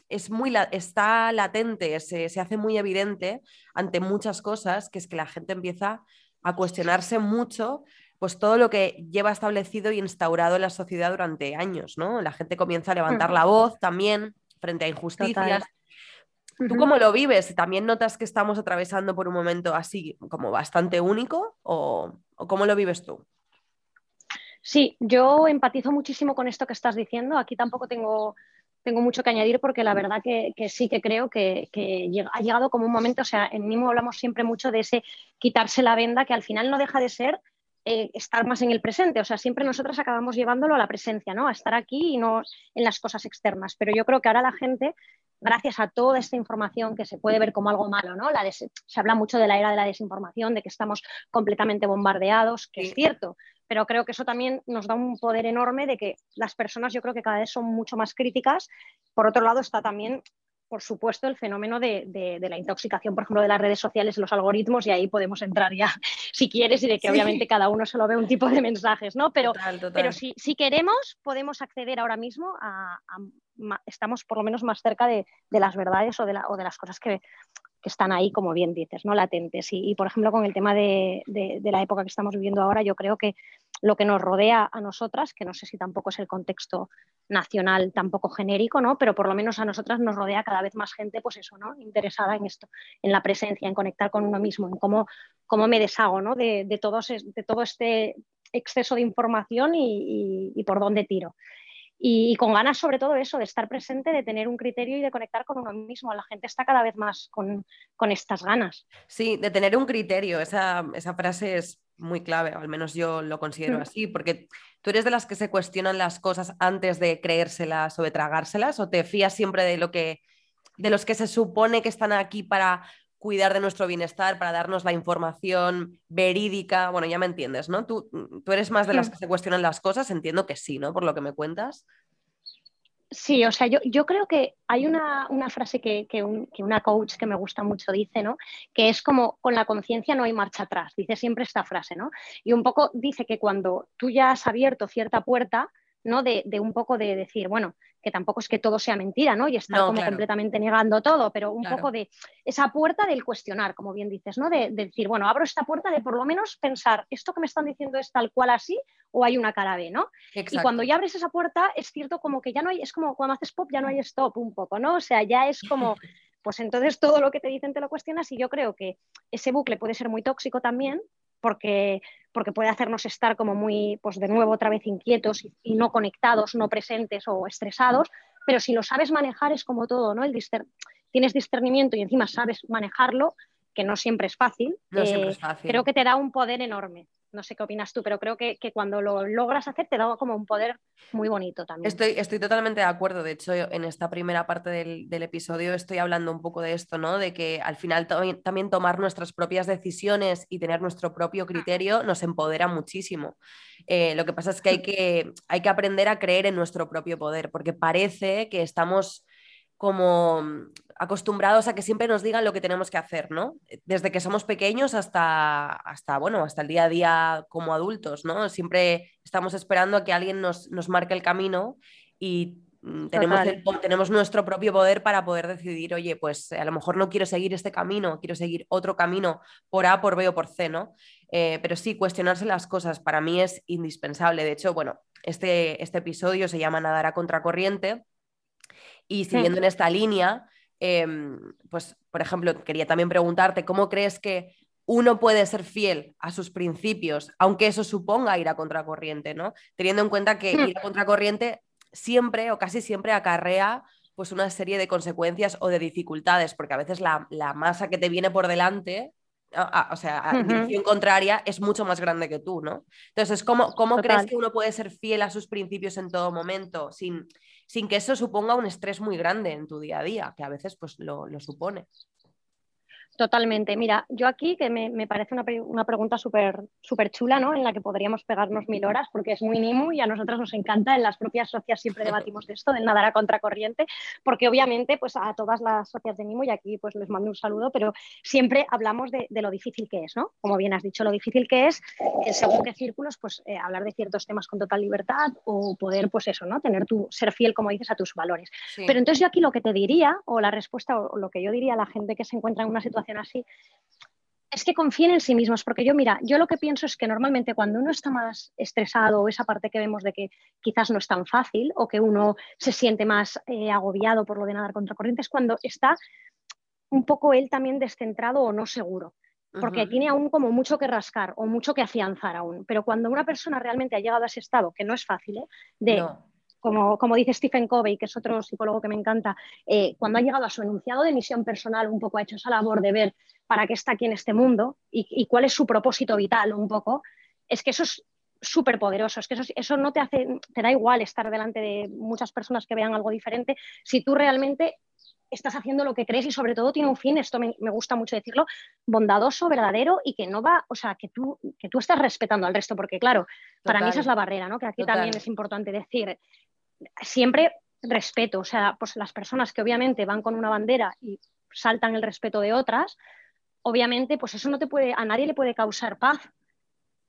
es muy, está latente, se, se, hace muy evidente ante muchas cosas, que es que la gente empieza a cuestionarse mucho, pues todo lo que lleva establecido y instaurado en la sociedad durante años, ¿no? La gente comienza a levantar la voz también frente a injusticias. ¿Tú cómo lo vives? ¿También notas que estamos atravesando por un momento así como bastante único o, o cómo lo vives tú? Sí, yo empatizo muchísimo con esto que estás diciendo. Aquí tampoco tengo, tengo mucho que añadir porque la verdad que, sí que creo que, ha llegado como un momento, o sea, en Nimo hablamos siempre mucho de ese quitarse la venda que al final no deja de ser eh, estar más en el presente. O sea, siempre nosotras acabamos llevándolo a la presencia, ¿no? A estar aquí y no en las cosas externas. Pero yo creo que ahora la gente, gracias a toda esta información que se puede ver como algo malo, ¿no? La se habla mucho de la era de la desinformación, de que estamos completamente bombardeados, que es cierto, pero creo que eso también nos da un poder enorme de que las personas yo creo que cada vez son mucho más críticas. Por otro lado está también, por supuesto, el fenómeno de, la intoxicación, por ejemplo, de las redes sociales, los algoritmos, y ahí podemos entrar ya si quieres y de que obviamente cada uno se lo ve un tipo de mensajes, ¿no? Pero, pero si, si, queremos, podemos acceder ahora mismo a, estamos por lo menos más cerca de, las verdades o de, o de las cosas que, que están ahí, como bien dices, ¿no? latentes. Y, por ejemplo, con el tema de, la época que estamos viviendo ahora, yo creo que lo que nos rodea a nosotras, que no sé si tampoco es el contexto nacional tampoco genérico, ¿no? pero por lo menos a nosotras nos rodea cada vez más gente, pues eso, ¿no? interesada en esto, en la presencia, en conectar con uno mismo, en cómo, cómo me deshago ¿no? de, de, de todo este exceso de información y por dónde tiro y, con ganas sobre todo eso, de estar presente, de tener un criterio y de conectar con uno mismo. La gente está cada vez más con, estas ganas. Sí, de tener un criterio, esa, frase es muy clave, al menos yo lo considero mm. así, porque tú eres de las que se cuestionan las cosas antes de creérselas o de tragárselas, o te fías siempre de lo que de los que se supone que están aquí para cuidar de nuestro bienestar, para darnos la información verídica. Bueno, ya me entiendes, ¿no? ¿Tú, tú eres más de las que se cuestionan las cosas? Entiendo que sí, ¿no? Por lo que me cuentas. Sí, o sea, yo, yo creo que hay una, frase que, que, una coach que me gusta mucho dice, ¿no? Que es como con la conciencia no hay marcha atrás, dice siempre esta frase, ¿no? Y un poco dice que cuando tú ya has abierto cierta puerta, ¿no? De, de, un poco de decir, bueno, que tampoco es que todo sea mentira, ¿no? Y estar como completamente negando todo, pero un poco de esa puerta del cuestionar, como bien dices, ¿no? De, decir, bueno, abro esta puerta de por lo menos pensar, ¿esto que me están diciendo es tal cual así o hay una cara B, ¿no? Y cuando ya abres esa puerta, es cierto como que ya no hay, es como cuando haces pop, ya no hay stop un poco, ¿no? O sea, ya es como... Pues entonces todo lo que te dicen te lo cuestionas y yo creo que ese bucle puede ser muy tóxico también porque, porque puede hacernos estar como muy, pues de nuevo otra vez inquietos y, no conectados, no presentes o estresados, pero si lo sabes manejar es como todo, ¿no? El tienes discernimiento y encima sabes manejarlo, que no siempre es fácil, no siempre es eh, fácil. creo que te da un poder enorme. No sé qué opinas tú, pero creo que, cuando lo logras hacer te da como un poder muy bonito también. Estoy, estoy totalmente de acuerdo. De hecho, en esta primera parte del, episodio estoy hablando un poco de esto, ¿no? De que al final también tomar nuestras propias decisiones y tener nuestro propio criterio nos empodera muchísimo. Eh, lo que pasa es que hay, que hay que aprender a creer en nuestro propio poder, porque parece que estamos como acostumbrados a que siempre nos digan lo que tenemos que hacer, ¿no? Desde que somos pequeños hasta, hasta, bueno, hasta el día a día como adultos, ¿no? Siempre estamos esperando a que alguien nos, marque el camino y mm, tenemos, tenemos, nuestro propio poder para poder decidir, oye, pues a lo mejor no quiero seguir este camino, quiero seguir otro camino por A, por B o por C, ¿no? Eh, pero sí, cuestionarse las cosas para mí es indispensable. De hecho, bueno, este, este episodio se llama Nadar a contracorriente y siguiendo en esta línea, Em, pues, por ejemplo, quería también preguntarte, ¿cómo crees que uno puede ser fiel a sus principios, aunque eso suponga ir a contracorriente, ¿no? Teniendo en cuenta que hmm. ir a contracorriente siempre o casi siempre acarrea pues una serie de consecuencias o de dificultades, porque a veces la, masa que te viene por delante, o sea, en dirección contraria, es mucho más grande que tú, ¿no? Entonces, ¿cómo, cómo crees que uno puede ser fiel a sus principios en todo momento sin, sin que eso suponga un estrés muy grande en tu día a día, que a veces pues lo, lo supone. Totalmente. Mira, yo aquí que me, parece una, pregunta súper super chula, ¿no? En la que podríamos pegarnos mil horas porque es muy NIMU y a nosotras nos encanta. En las propias socias siempre debatimos de esto, del nadar a contracorriente, porque obviamente pues a todas las socias de NIMU y aquí pues les mando un saludo, pero siempre hablamos de, lo difícil que es, ¿no? Como bien has dicho, lo difícil que es en según qué círculos pues eh, hablar de ciertos temas con total libertad o poder pues eso, ¿no? Tener tu, ser fiel, como dices, a tus valores. Pero entonces yo aquí lo que te diría o la respuesta o lo que yo diría a la gente que se encuentra en una situación así, es que confíen en sí mismos, porque yo, mira, yo lo que pienso es que normalmente cuando uno está más estresado o esa parte que vemos de que quizás no es tan fácil o que uno se siente más eh, agobiado por lo de nadar contra corriente, es cuando está un poco él también descentrado o no seguro, porque tiene aún como mucho que rascar o mucho que afianzar aún. Pero cuando una persona realmente ha llegado a ese estado, que no es fácil, ¿eh? de como, dice Stephen Covey, que es otro psicólogo que me encanta, eh, cuando ha llegado a su enunciado de misión personal, un poco ha hecho esa labor de ver para qué está aquí en este mundo y, cuál es su propósito vital, un poco, es que eso es súper poderoso, es que eso, eso, no te hace, te da igual estar delante de muchas personas que vean algo diferente, si tú realmente estás haciendo lo que crees y sobre todo tiene un fin, esto me, gusta mucho decirlo, bondadoso, verdadero y que no va, o sea, que tú, que tú estás respetando al resto, porque claro, para mí esa es la barrera, ¿no? Que aquí también es importante decir, siempre respeto, o sea, pues las personas que obviamente van con una bandera y saltan el respeto de otras, obviamente pues eso no te puede, a nadie le puede causar paz.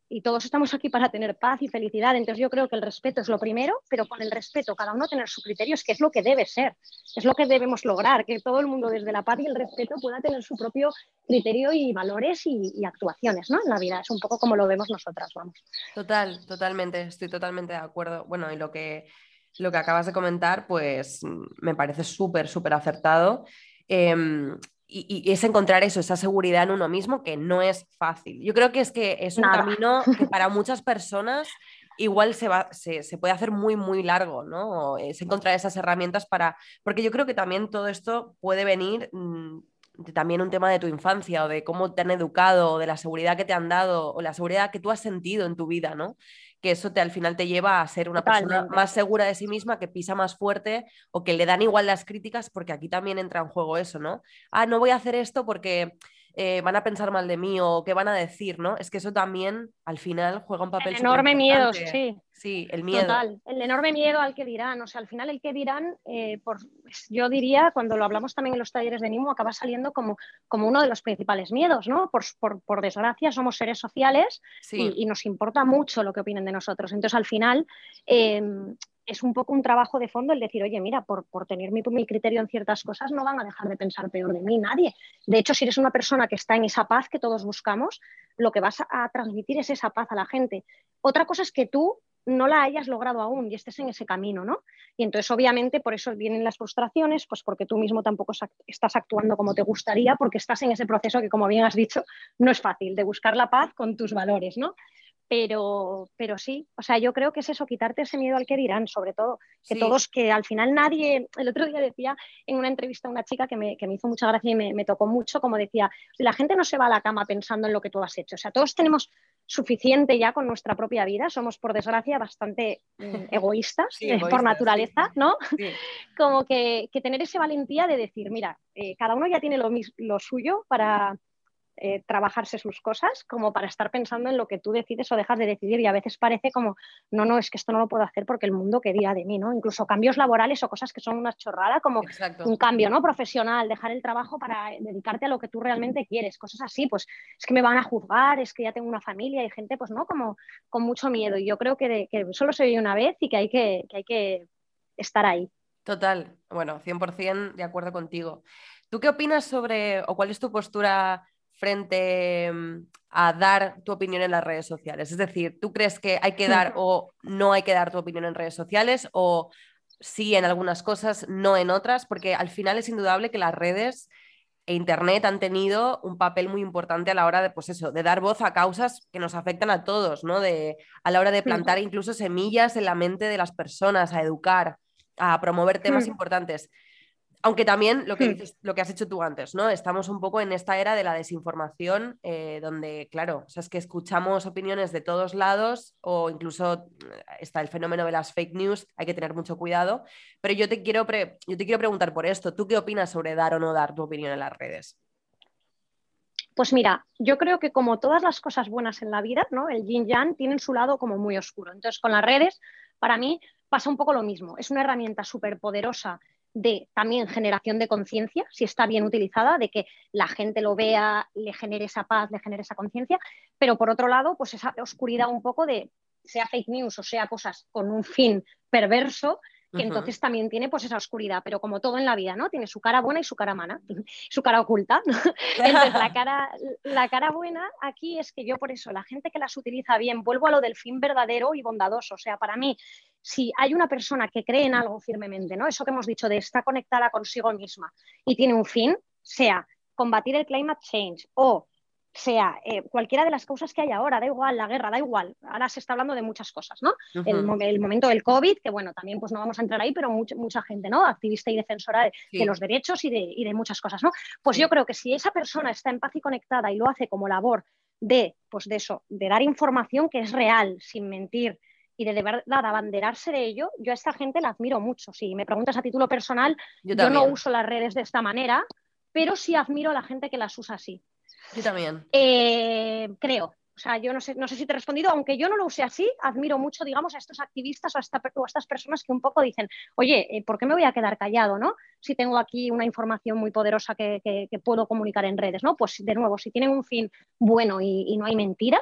Y todos estamos aquí para tener paz y felicidad. Entonces yo creo que el respeto es lo primero, pero con el respeto cada uno tener su criterio es que es lo que debe ser, es lo que debemos lograr, que todo el mundo desde la paz y el respeto pueda tener su propio criterio y valores y, y actuaciones ¿no? en la vida. Es un poco como lo vemos nosotras, vamos. Total, totalmente, estoy totalmente de acuerdo. Bueno, y lo que lo que acabas de comentar, pues me parece súper, súper acertado. Em, y, es encontrar eso, esa seguridad en uno mismo, que no es fácil. Yo creo que es que es un camino que para muchas personas igual se, va, se, puede hacer muy, muy largo, ¿no? Es encontrar esas herramientas para... Porque yo creo que también todo esto puede venir mm, de también un tema de tu infancia o de cómo te han educado o de la seguridad que te han dado o la seguridad que tú has sentido en tu vida, ¿no? Que eso te, al final te lleva a ser una persona más segura de sí misma, que pisa más fuerte o que le dan igual las críticas, porque aquí también entra en juego eso, ¿no? Ah, no voy a hacer esto porque eh, van a pensar mal de mí o qué van a decir, ¿no? Es que eso también al final juega un papel. El enorme miedo, sí. Sí, el miedo. Total, el enorme miedo al que dirán. O sea, al final el que dirán, eh, por, pues, yo diría, cuando lo hablamos también en los talleres de Nimo, acaba saliendo como, como uno de los principales miedos, ¿no? Por, por, desgracia, somos seres sociales y, nos importa mucho lo que opinen de nosotros. Entonces, al final, eh, es un poco un trabajo de fondo el decir, oye, mira, por, tener mi, mi, criterio en ciertas cosas no van a dejar de pensar peor de mí nadie. De hecho, si eres una persona que está en esa paz que todos buscamos, lo que vas a, transmitir es esa paz a la gente. Otra cosa es que tú no la hayas logrado aún y estés en ese camino, ¿no? Y entonces, obviamente, por eso vienen las frustraciones, pues porque tú mismo tampoco estás actuando como te gustaría, porque estás en ese proceso que, como bien has dicho, no es fácil, de buscar la paz con tus valores, ¿no? Pero, pero sí, o sea, yo creo que es eso, quitarte ese miedo al que dirán, sobre todo, que todos, que al final nadie, el otro día decía en una entrevista a una chica que me, que me hizo mucha gracia y me, me, tocó mucho, como decía, la gente no se va a la cama pensando en lo que tú has hecho, o sea, todos tenemos suficiente ya con nuestra propia vida. Somos, por desgracia, bastante mm, egoístas, eh, por naturaleza, ¿no? Como que, tener esa valentía de decir, mira, eh, cada uno ya tiene lo, lo suyo para, eh, trabajarse sus cosas como para estar pensando en lo que tú decides o dejas de decidir y a veces parece como, no, no, es que esto no lo puedo hacer porque el mundo que dirá de mí, ¿no? Incluso cambios laborales o cosas que son una chorrada como un cambio, ¿no? Profesional, dejar el trabajo para dedicarte a lo que tú realmente quieres, cosas así, pues es que me van a juzgar, es que ya tengo una familia y gente, pues no, como con mucho miedo y yo creo que, que solo se vive una vez y que hay que, que hay que estar ahí. Total, bueno, 100% de acuerdo contigo. ¿Tú qué opinas sobre, o cuál es tu postura frente mm, a dar tu opinión en las redes sociales? Es decir, ¿tú crees que hay que dar o no hay que dar tu opinión en redes sociales o sí en algunas cosas, no en otras? Porque al final es indudable que las redes e Internet han tenido un papel muy importante a la hora de, pues eso, de dar voz a causas que nos afectan a todos, ¿no? De, a la hora de plantar incluso semillas en la mente de las personas, a educar, a promover temas importantes. Aunque también lo que, hmm. dices, lo que has hecho tú antes, ¿no? Estamos un poco en esta era de la desinformación, eh, donde, claro, o sea, es que escuchamos opiniones de todos lados o incluso eh, está el fenómeno de las fake news, hay que tener mucho cuidado. Pero yo te quiero, yo te quiero preguntar por esto, ¿tú qué opinas sobre dar o no dar tu opinión en las redes? Pues mira, yo creo que como todas las cosas buenas en la vida, ¿no? El yin yang tienen su lado como muy oscuro. Entonces, con las redes, para mí pasa un poco lo mismo. Es una herramienta súper poderosa de también generación de conciencia, si está bien utilizada, de que la gente lo vea, le genere esa paz, le genere esa conciencia, pero por otro lado, pues esa oscuridad un poco de, sea fake news o sea cosas con un fin perverso, que entonces también tiene pues esa oscuridad, pero como todo en la vida, ¿no? Tiene su cara buena y su cara mala, su cara oculta. Entonces la cara, la cara buena aquí es que yo por eso, la gente que las utiliza bien, vuelvo a lo del fin verdadero y bondadoso, o sea, para mí, si hay una persona que cree en algo firmemente, ¿no? Eso que hemos dicho de estar conectada consigo misma y tiene un fin, sea combatir el climate change o sea eh, cualquiera de las causas que hay ahora, da igual la guerra, da igual. Ahora se está hablando de muchas cosas, ¿no? el, momento del COVID, que bueno, también pues no vamos a entrar ahí, pero mucha gente, ¿no? Activista y defensora de, los derechos y de, muchas cosas, ¿no? Pues yo creo que si esa persona está en paz y conectada y lo hace como labor de, pues de eso, de dar información que es real, sin mentir, y de, de verdad abanderarse de ello, yo a esta gente la admiro mucho. Si me preguntas a título personal, yo, yo no uso las redes de esta manera, pero sí admiro a la gente que las usa así. Yo también. Eh, creo. O sea, yo no sé, no sé si te he respondido, aunque yo no lo use así, admiro mucho, digamos, a estos activistas o a, estas personas que un poco dicen, oye, eh, ¿por qué me voy a quedar callado, no? Si tengo aquí una información muy poderosa que, puedo comunicar en redes, ¿no? Pues de nuevo, si tienen un fin bueno y, no hay mentira,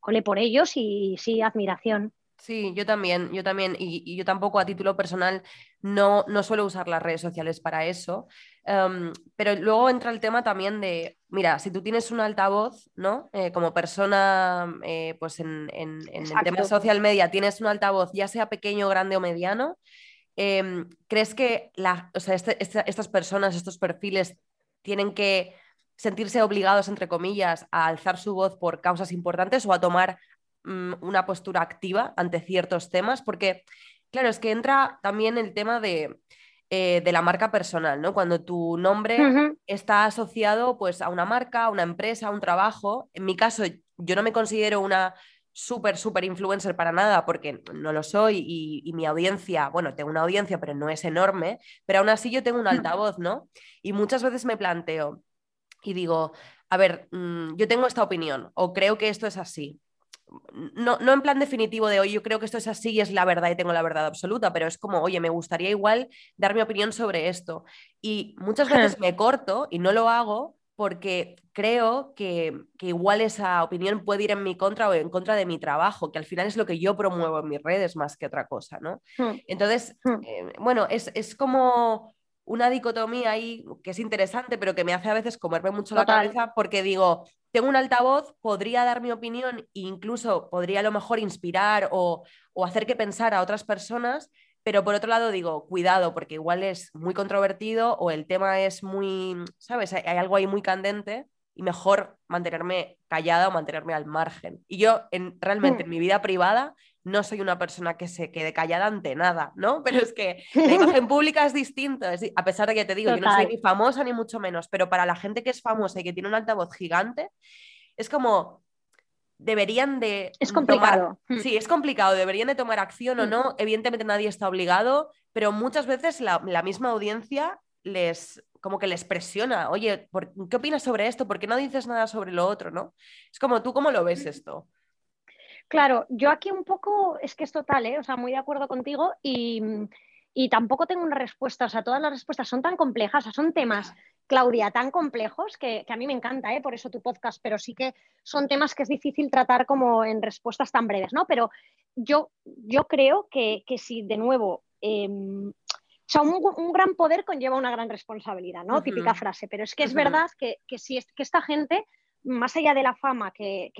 ole por ellos y sí, admiración. Sí, yo también, yo también, y, yo tampoco a título personal no, no suelo usar las redes sociales para eso, em, pero luego entra el tema también de, mira, si tú tienes un altavoz, ¿no? Eh, como persona, eh, pues en, el tema social media tienes un altavoz, ya sea pequeño, grande o mediano, em, ¿crees que la, este, estas personas, estos perfiles, tienen que sentirse obligados, entre comillas, a alzar su voz por causas importantes o a tomar Mm, una postura activa ante ciertos temas, porque, claro, es que entra también el tema de, eh, la marca personal, ¿no? Cuando tu nombre está asociado pues, a una marca, a una empresa, a un trabajo. En mi caso, yo no me considero una súper, súper influencer para nada, porque no lo soy y, y, mi audiencia, bueno, tengo una audiencia, pero no es enorme, pero aún así yo tengo un altavoz, ¿no? Y muchas veces me planteo y digo, a ver, mm, yo tengo esta opinión o creo que esto es así no, no, en plan definitivo de, hoy yo creo que esto es así y es la verdad y tengo la verdad absoluta, pero es como, oye, me gustaría igual dar mi opinión sobre esto. Y muchas veces me corto y no lo hago porque creo que, igual esa opinión puede ir en mi contra o en contra de mi trabajo, que al final es lo que yo promuevo en mis redes más que otra cosa, ¿no? Hmm. Entonces, hmm. eh, bueno, es, es como una dicotomía ahí que es interesante, pero que me hace a veces comerme mucho la cabeza porque digo, tengo un altavoz, podría dar mi opinión e incluso podría a lo mejor inspirar o, hacer que pensar a otras personas, pero por otro lado digo, cuidado, porque igual es muy controvertido o el tema es muy, ¿sabes? Hay, algo ahí muy candente y mejor mantenerme callada o mantenerme al margen. Y yo en, realmente mm. en mi vida privada no soy una persona que se quede callada ante nada, ¿no? Pero es que la imagen pública es distinto, a pesar de que te digo, yo no soy ni famosa ni mucho menos, pero para la gente que es famosa y que tiene un altavoz gigante, es como, deberían de... Es complicado. Mm. sí, es complicado, deberían de tomar acción o mm. no. Evidentemente nadie está obligado, pero muchas veces la, misma audiencia les como que les presiona, oye, ¿qué opinas sobre esto? ¿Por qué no dices nada sobre lo otro? ¿no? Es como, ¿tú cómo lo ves esto? Claro, yo aquí un poco, es que es total, ¿eh? o sea, muy de acuerdo contigo y, y tampoco tengo una respuesta, o sea, todas las respuestas son tan complejas, o son temas Claudia, tan complejos que, a mí me encanta, ¿eh? por eso tu podcast, pero sí que son temas que es difícil tratar como en respuestas tan breves, ¿no? Pero yo, yo creo que, si de nuevo, em, o sea, un, gran poder conlleva una gran responsabilidad, ¿no? Típica frase, pero es que es verdad que, si es, que esta gente más allá de la fama que,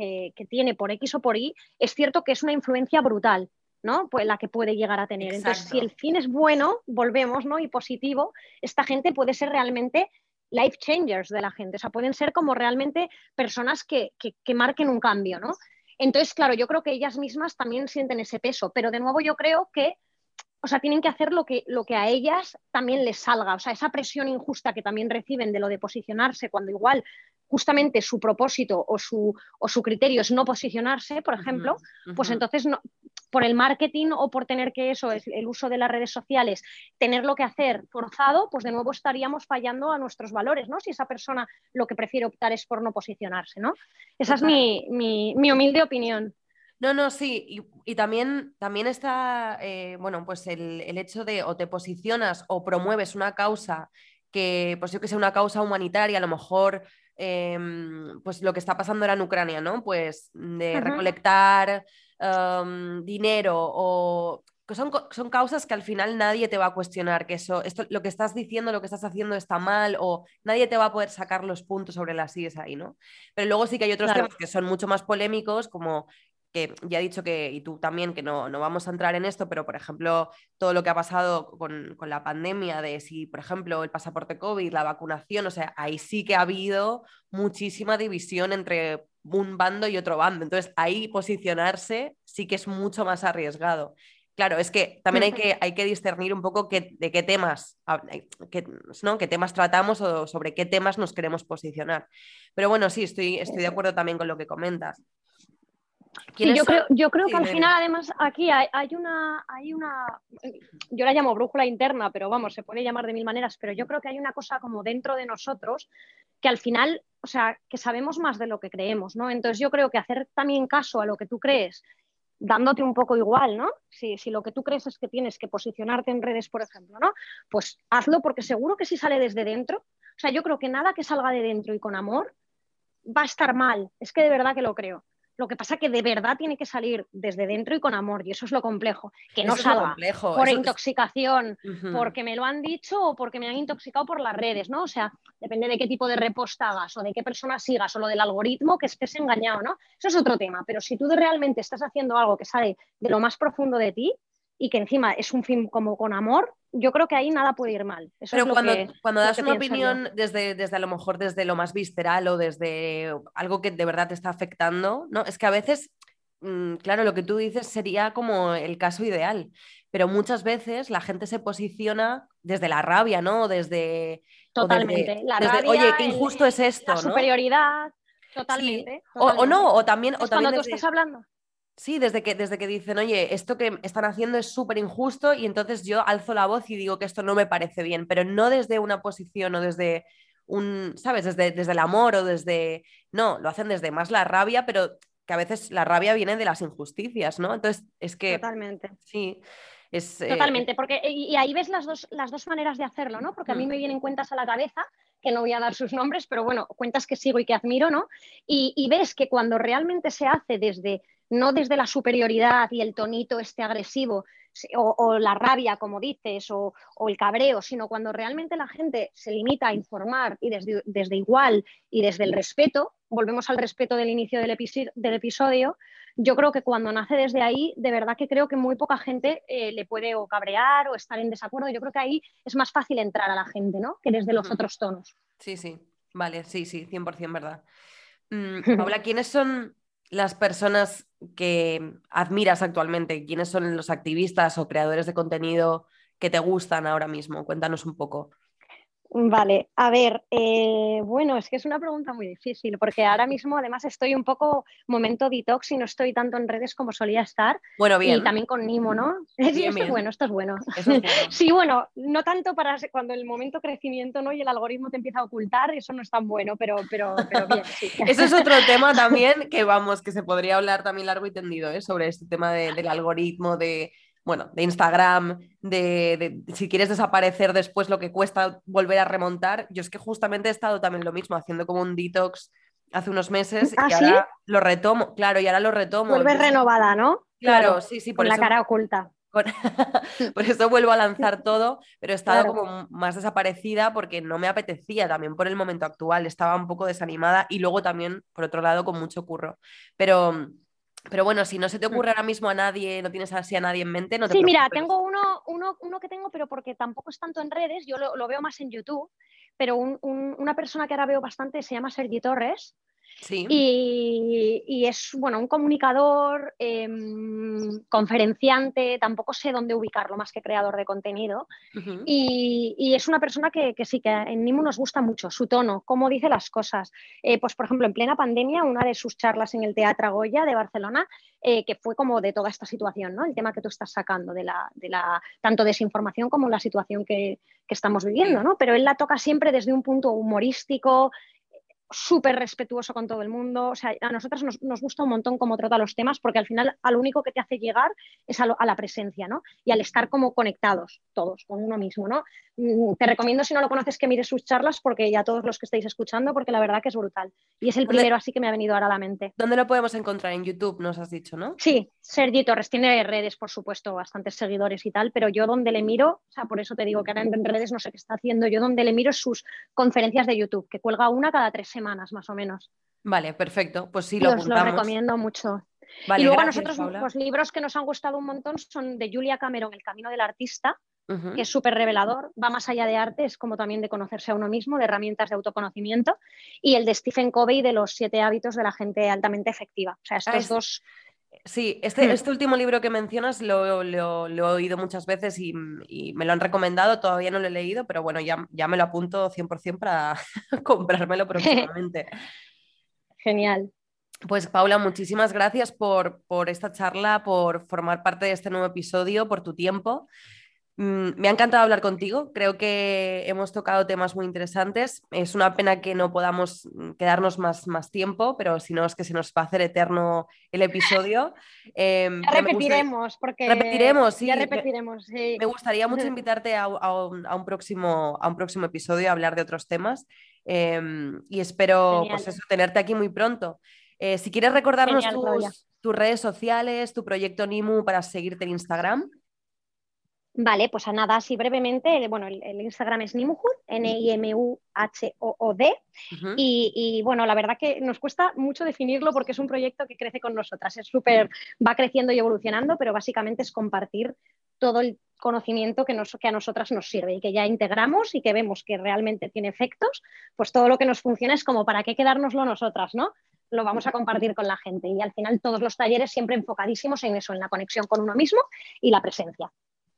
tiene por X o por Y, es cierto que es una influencia brutal, ¿no? Pues la que puede llegar a tener. Entonces, si el fin es bueno, volvemos, ¿no? Y positivo, esta gente puede ser realmente life changers de la gente, o sea, pueden ser como realmente personas que, marquen un cambio, ¿no? Entonces, claro, yo creo que ellas mismas también sienten ese peso, pero de nuevo yo creo que, o sea, tienen que hacer lo que, lo que a ellas también les salga, o sea, esa presión injusta que también reciben de lo de posicionarse cuando igual justamente su propósito o su, o su criterio es no posicionarse, por ejemplo, pues entonces no, por el marketing o por tener que eso, es el uso de las redes sociales, tenerlo que hacer forzado, pues de nuevo estaríamos fallando a nuestros valores, ¿no? Si esa persona lo que prefiere optar es por no posicionarse, ¿no? Esa es mi, humilde opinión. No, no, sí, y, también, también está, eh, bueno, pues el, el, hecho de o te posicionas o promueves una causa que, pues yo que sé, una causa humanitaria, a lo mejor Em, pues lo que está pasando ahora en Ucrania, ¿no? Pues de recolectar em, dinero o son, son, causas que al final nadie te va a cuestionar, que eso, esto, lo que estás diciendo, lo que estás haciendo está mal o nadie te va a poder sacar los puntos sobre las sillas ahí, ¿no? Pero luego sí que hay otros temas que son mucho más polémicos, como que ya he dicho que, y tú también, que no, no, vamos a entrar en esto, pero por ejemplo, todo lo que ha pasado con, con, la pandemia, de si, por ejemplo, el pasaporte COVID, la vacunación, o sea, ahí sí que ha habido muchísima división entre un bando y otro bando. Entonces, ahí posicionarse sí que es mucho más arriesgado. Claro, es que también hay que, hay que discernir un poco de qué temas, qué, ¿no? qué temas tratamos o sobre qué temas nos queremos posicionar. Pero bueno, sí, estoy, estoy de acuerdo también con lo que comentas yo, creo, yo creo que al final, además, aquí hay, una, hay una, yo la llamo brújula interna, pero vamos, se puede llamar de mil maneras, pero yo creo que hay una cosa como dentro de nosotros que al final, o sea, que sabemos más de lo que creemos, ¿no? Entonces yo creo que hacer también caso a lo que tú crees, dándote un poco igual, ¿no? Si, si lo que tú crees es que tienes que posicionarte en redes, por ejemplo, ¿no? Pues hazlo porque seguro que si sale desde dentro, o sea, yo creo que nada que salga de dentro y con amor va a estar mal, es que de verdad que lo creo. Lo que pasa que de verdad tiene que salir desde dentro y con amor, y eso es lo complejo. Que no salga por intoxicación, porque me lo han dicho o porque me han intoxicado por las redes, ¿no? O sea, depende de qué tipo de repost hagas o de qué persona sigas o lo del algoritmo que estés engañado, ¿no? Eso es otro tema, pero si tú realmente estás haciendo algo que sale de lo más profundo de ti, y que encima es un film como con amor, yo creo que ahí nada puede ir mal. Pero cuando, cuando das una opinión desde, desde a lo mejor desde lo más visceral o desde algo que de verdad te está afectando, ¿no? Es que a veces, mm, claro, lo que tú dices sería como el caso ideal, pero muchas veces la gente se posiciona desde la rabia, ¿no? Desde... Totalmente. la rabia, Oye, qué injusto es esto. La superioridad. Totalmente, O, no, o también... O también cuando tú estás hablando Sí, desde que, desde que dicen, oye, esto que están haciendo es súper injusto y entonces yo alzo la voz y digo que esto no me parece bien, pero no desde una posición o desde un, ¿sabes? Desde, desde el amor o desde... No, lo hacen desde más la rabia, pero que a veces la rabia viene de las injusticias, ¿no? Entonces, es que... Totalmente. Sí. Es, eh, Totalmente, porque y ahí ves las dos, las dos maneras de hacerlo, ¿no? Porque a mí mm. me vienen cuentas a la cabeza, que no voy a dar sus nombres, pero bueno, cuentas que sigo y que admiro, ¿no? Y, y ves que cuando realmente se hace desde no desde la superioridad y el tonito este agresivo o, la rabia, como dices, o, el cabreo, sino cuando realmente la gente se limita a informar y desde, desde igual y desde el respeto, volvemos al respeto del inicio del, del, episodio, yo creo que cuando nace desde ahí, de verdad que creo que muy poca gente eh, le puede o cabrear o estar en desacuerdo. Yo creo que ahí es más fácil entrar a la gente, ¿no? Que desde los otros tonos. Sí, sí, vale, sí, sí, 100% verdad. Mm, Paula, ¿quiénes son las personas que admiras actualmente? ¿Quiénes son los activistas o creadores de contenido que te gustan ahora mismo? Cuéntanos un poco. Vale, a ver, eh, bueno, es que es una pregunta muy difícil, porque ahora mismo además estoy un poco momento detox y no estoy tanto en redes como solía estar. Bueno, bien. Y también con Nimo, ¿no? sí, esto es bueno, esto es bueno. sí, bueno, no tanto para cuando el momento crecimiento ¿no? y el algoritmo te empieza a ocultar, eso no es tan bueno, pero, pero, pero bien, sí. Eso es otro tema también que vamos, que se podría hablar también largo y tendido, ¿eh? sobre este tema del algoritmo, de bueno, de Instagram, de, si quieres desaparecer después lo que cuesta volver a remontar. Yo es que justamente he estado también lo mismo, haciendo como un detox hace unos meses ¿Ah, y ahora lo retomo, claro, y ahora lo retomo. Vuelve renovada, ¿no? Claro, sí, sí. Por con la cara oculta. por eso vuelvo a lanzar todo, pero he estado como más desaparecida porque no me apetecía también por el momento actual, estaba un poco desanimada y luego también, por otro lado, con mucho curro. Pero pero bueno, si no se te mm. ocurre ahora mismo a nadie, no tienes así a nadie en mente, no te Sí, mira, tengo uno, uno, uno, que tengo, pero porque tampoco es tanto en redes, yo lo, veo más en YouTube, pero una persona que ahora veo bastante se llama Sergi Torres, y, es bueno, un comunicador, em, conferenciante, tampoco sé dónde ubicarlo más que creador de contenido. y, es una persona que, sí, que en Nimu nos gusta mucho, su tono, cómo dice las cosas. Eh, pues, por ejemplo, en plena pandemia, una de sus charlas en el Teatro Goya de Barcelona, eh, que fue como de toda esta situación, ¿no? El tema que tú estás sacando de la, de la tanto desinformación como la situación que, que estamos viviendo, ¿no? Pero él la toca siempre desde un punto humorístico, súper respetuoso con todo el mundo. O sea, a nosotros nos, gusta un montón cómo trata los temas porque al final a lo único que te hace llegar es a, la presencia, ¿no? Y al estar como conectados todos con uno mismo, ¿no? Mm, te recomiendo si no lo conoces que mires sus charlas porque ya todos los que estáis escuchando porque la verdad que es brutal. Y es el primero así que me ha venido ahora a la mente. ¿Dónde lo podemos encontrar? En YouTube, nos has dicho, ¿no? Sí, Sergi Torres tiene redes, por supuesto, bastantes seguidores y tal, pero yo donde le miro, o sea, por eso te digo que ahora en redes no sé qué está haciendo, yo donde le miro sus conferencias de YouTube, que cuelga una cada tres semanas más o menos. Vale, perfecto. Pues sí, lo Os lo recomiendo mucho. y luego a nosotros los libros que nos han gustado un montón son de Julia Cameron, El Camino del Artista, que es súper revelador, va más allá de arte, es como también de conocerse a uno mismo, de herramientas de autoconocimiento, y el de Stephen Covey de los siete hábitos de la gente altamente efectiva. O sea, estos dos... Sí, este, este, último libro que mencionas lo, he oído muchas veces y, me lo han recomendado, todavía no lo he leído, pero bueno, ya, ya me lo apunto 100% para comprármelo próximamente. Genial. Pues Paula, muchísimas gracias por, por esta charla, por formar parte de este nuevo episodio, por tu tiempo. Mm, me ha encantado hablar contigo, creo que hemos tocado temas muy interesantes. Es una pena que no podamos mm, quedarnos más, más tiempo, pero si no es que se nos va a hacer eterno el episodio. Em, repetiremos, porque... Repetiremos, sí. Ya repetiremos, Me gustaría mucho invitarte a, un, próximo, a un próximo episodio a hablar de otros temas em, y espero pues tenerte aquí muy pronto. Eh, si quieres recordarnos tus, redes sociales, tu proyecto NIMU para seguirte en Instagram. Vale, pues a nada, así brevemente, bueno, el, Instagram es Nimuhud, N-I-M-U-H-O-O-D, y, bueno, la verdad que nos cuesta mucho definirlo porque es un proyecto que crece con nosotras, es súper, va creciendo y evolucionando, pero básicamente es compartir todo el conocimiento que, nos, que a nosotras nos sirve y que ya integramos y que vemos que realmente tiene efectos, pues todo lo que nos funciona es como para qué quedárnoslo nosotras, ¿no? Lo vamos a compartir con la gente y al final todos los talleres siempre enfocadísimos en eso, en la conexión con uno mismo y la presencia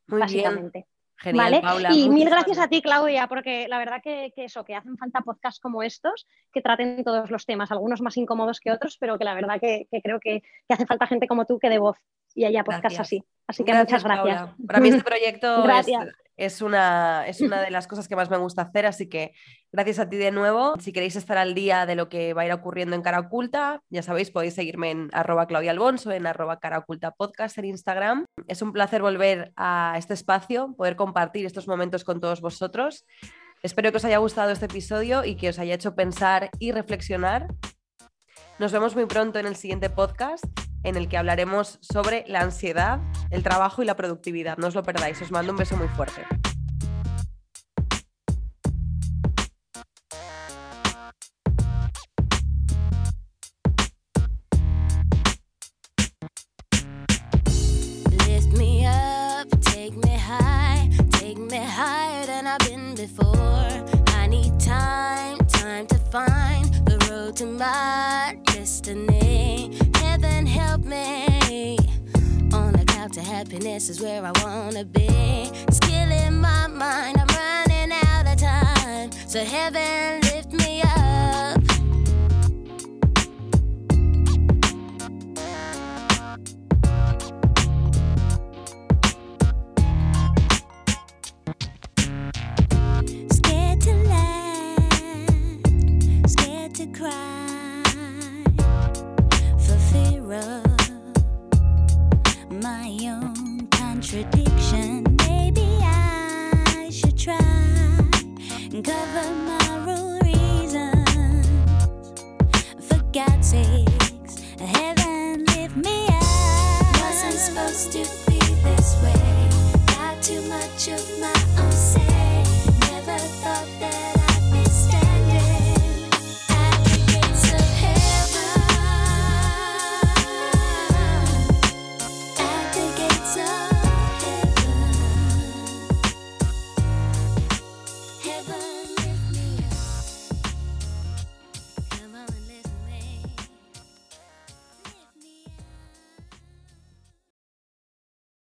básicamente. Genial, y mil gracias a ti, Claudia, porque la verdad que, eso, que hacen falta podcasts como estos que traten todos los temas, algunos más incómodos que otros, pero que la verdad que, creo que, hace falta gente como tú que de voz y haya podcasts así. Así que muchas gracias. Para mí este proyecto es, una, es una de las cosas que más me gusta hacer, así que gracias a ti de nuevo. Si queréis estar al día de lo que va a ir ocurriendo en Cara Oculta, ya sabéis, podéis seguirme en arroba Claudia en arroba Cara Oculta Podcast en Instagram. Es un placer volver a este espacio, poder compartir estos momentos con todos vosotros. Espero que os haya gustado este episodio y que os haya hecho pensar y reflexionar. Nos vemos muy pronto en el siguiente podcast en el que hablaremos sobre la ansiedad, el trabajo y la productividad. No os lo perdáis, os mando un beso muy fuerte. Happiness is where I wanna be. Skill in my mind, I'm running out of time. to heaven,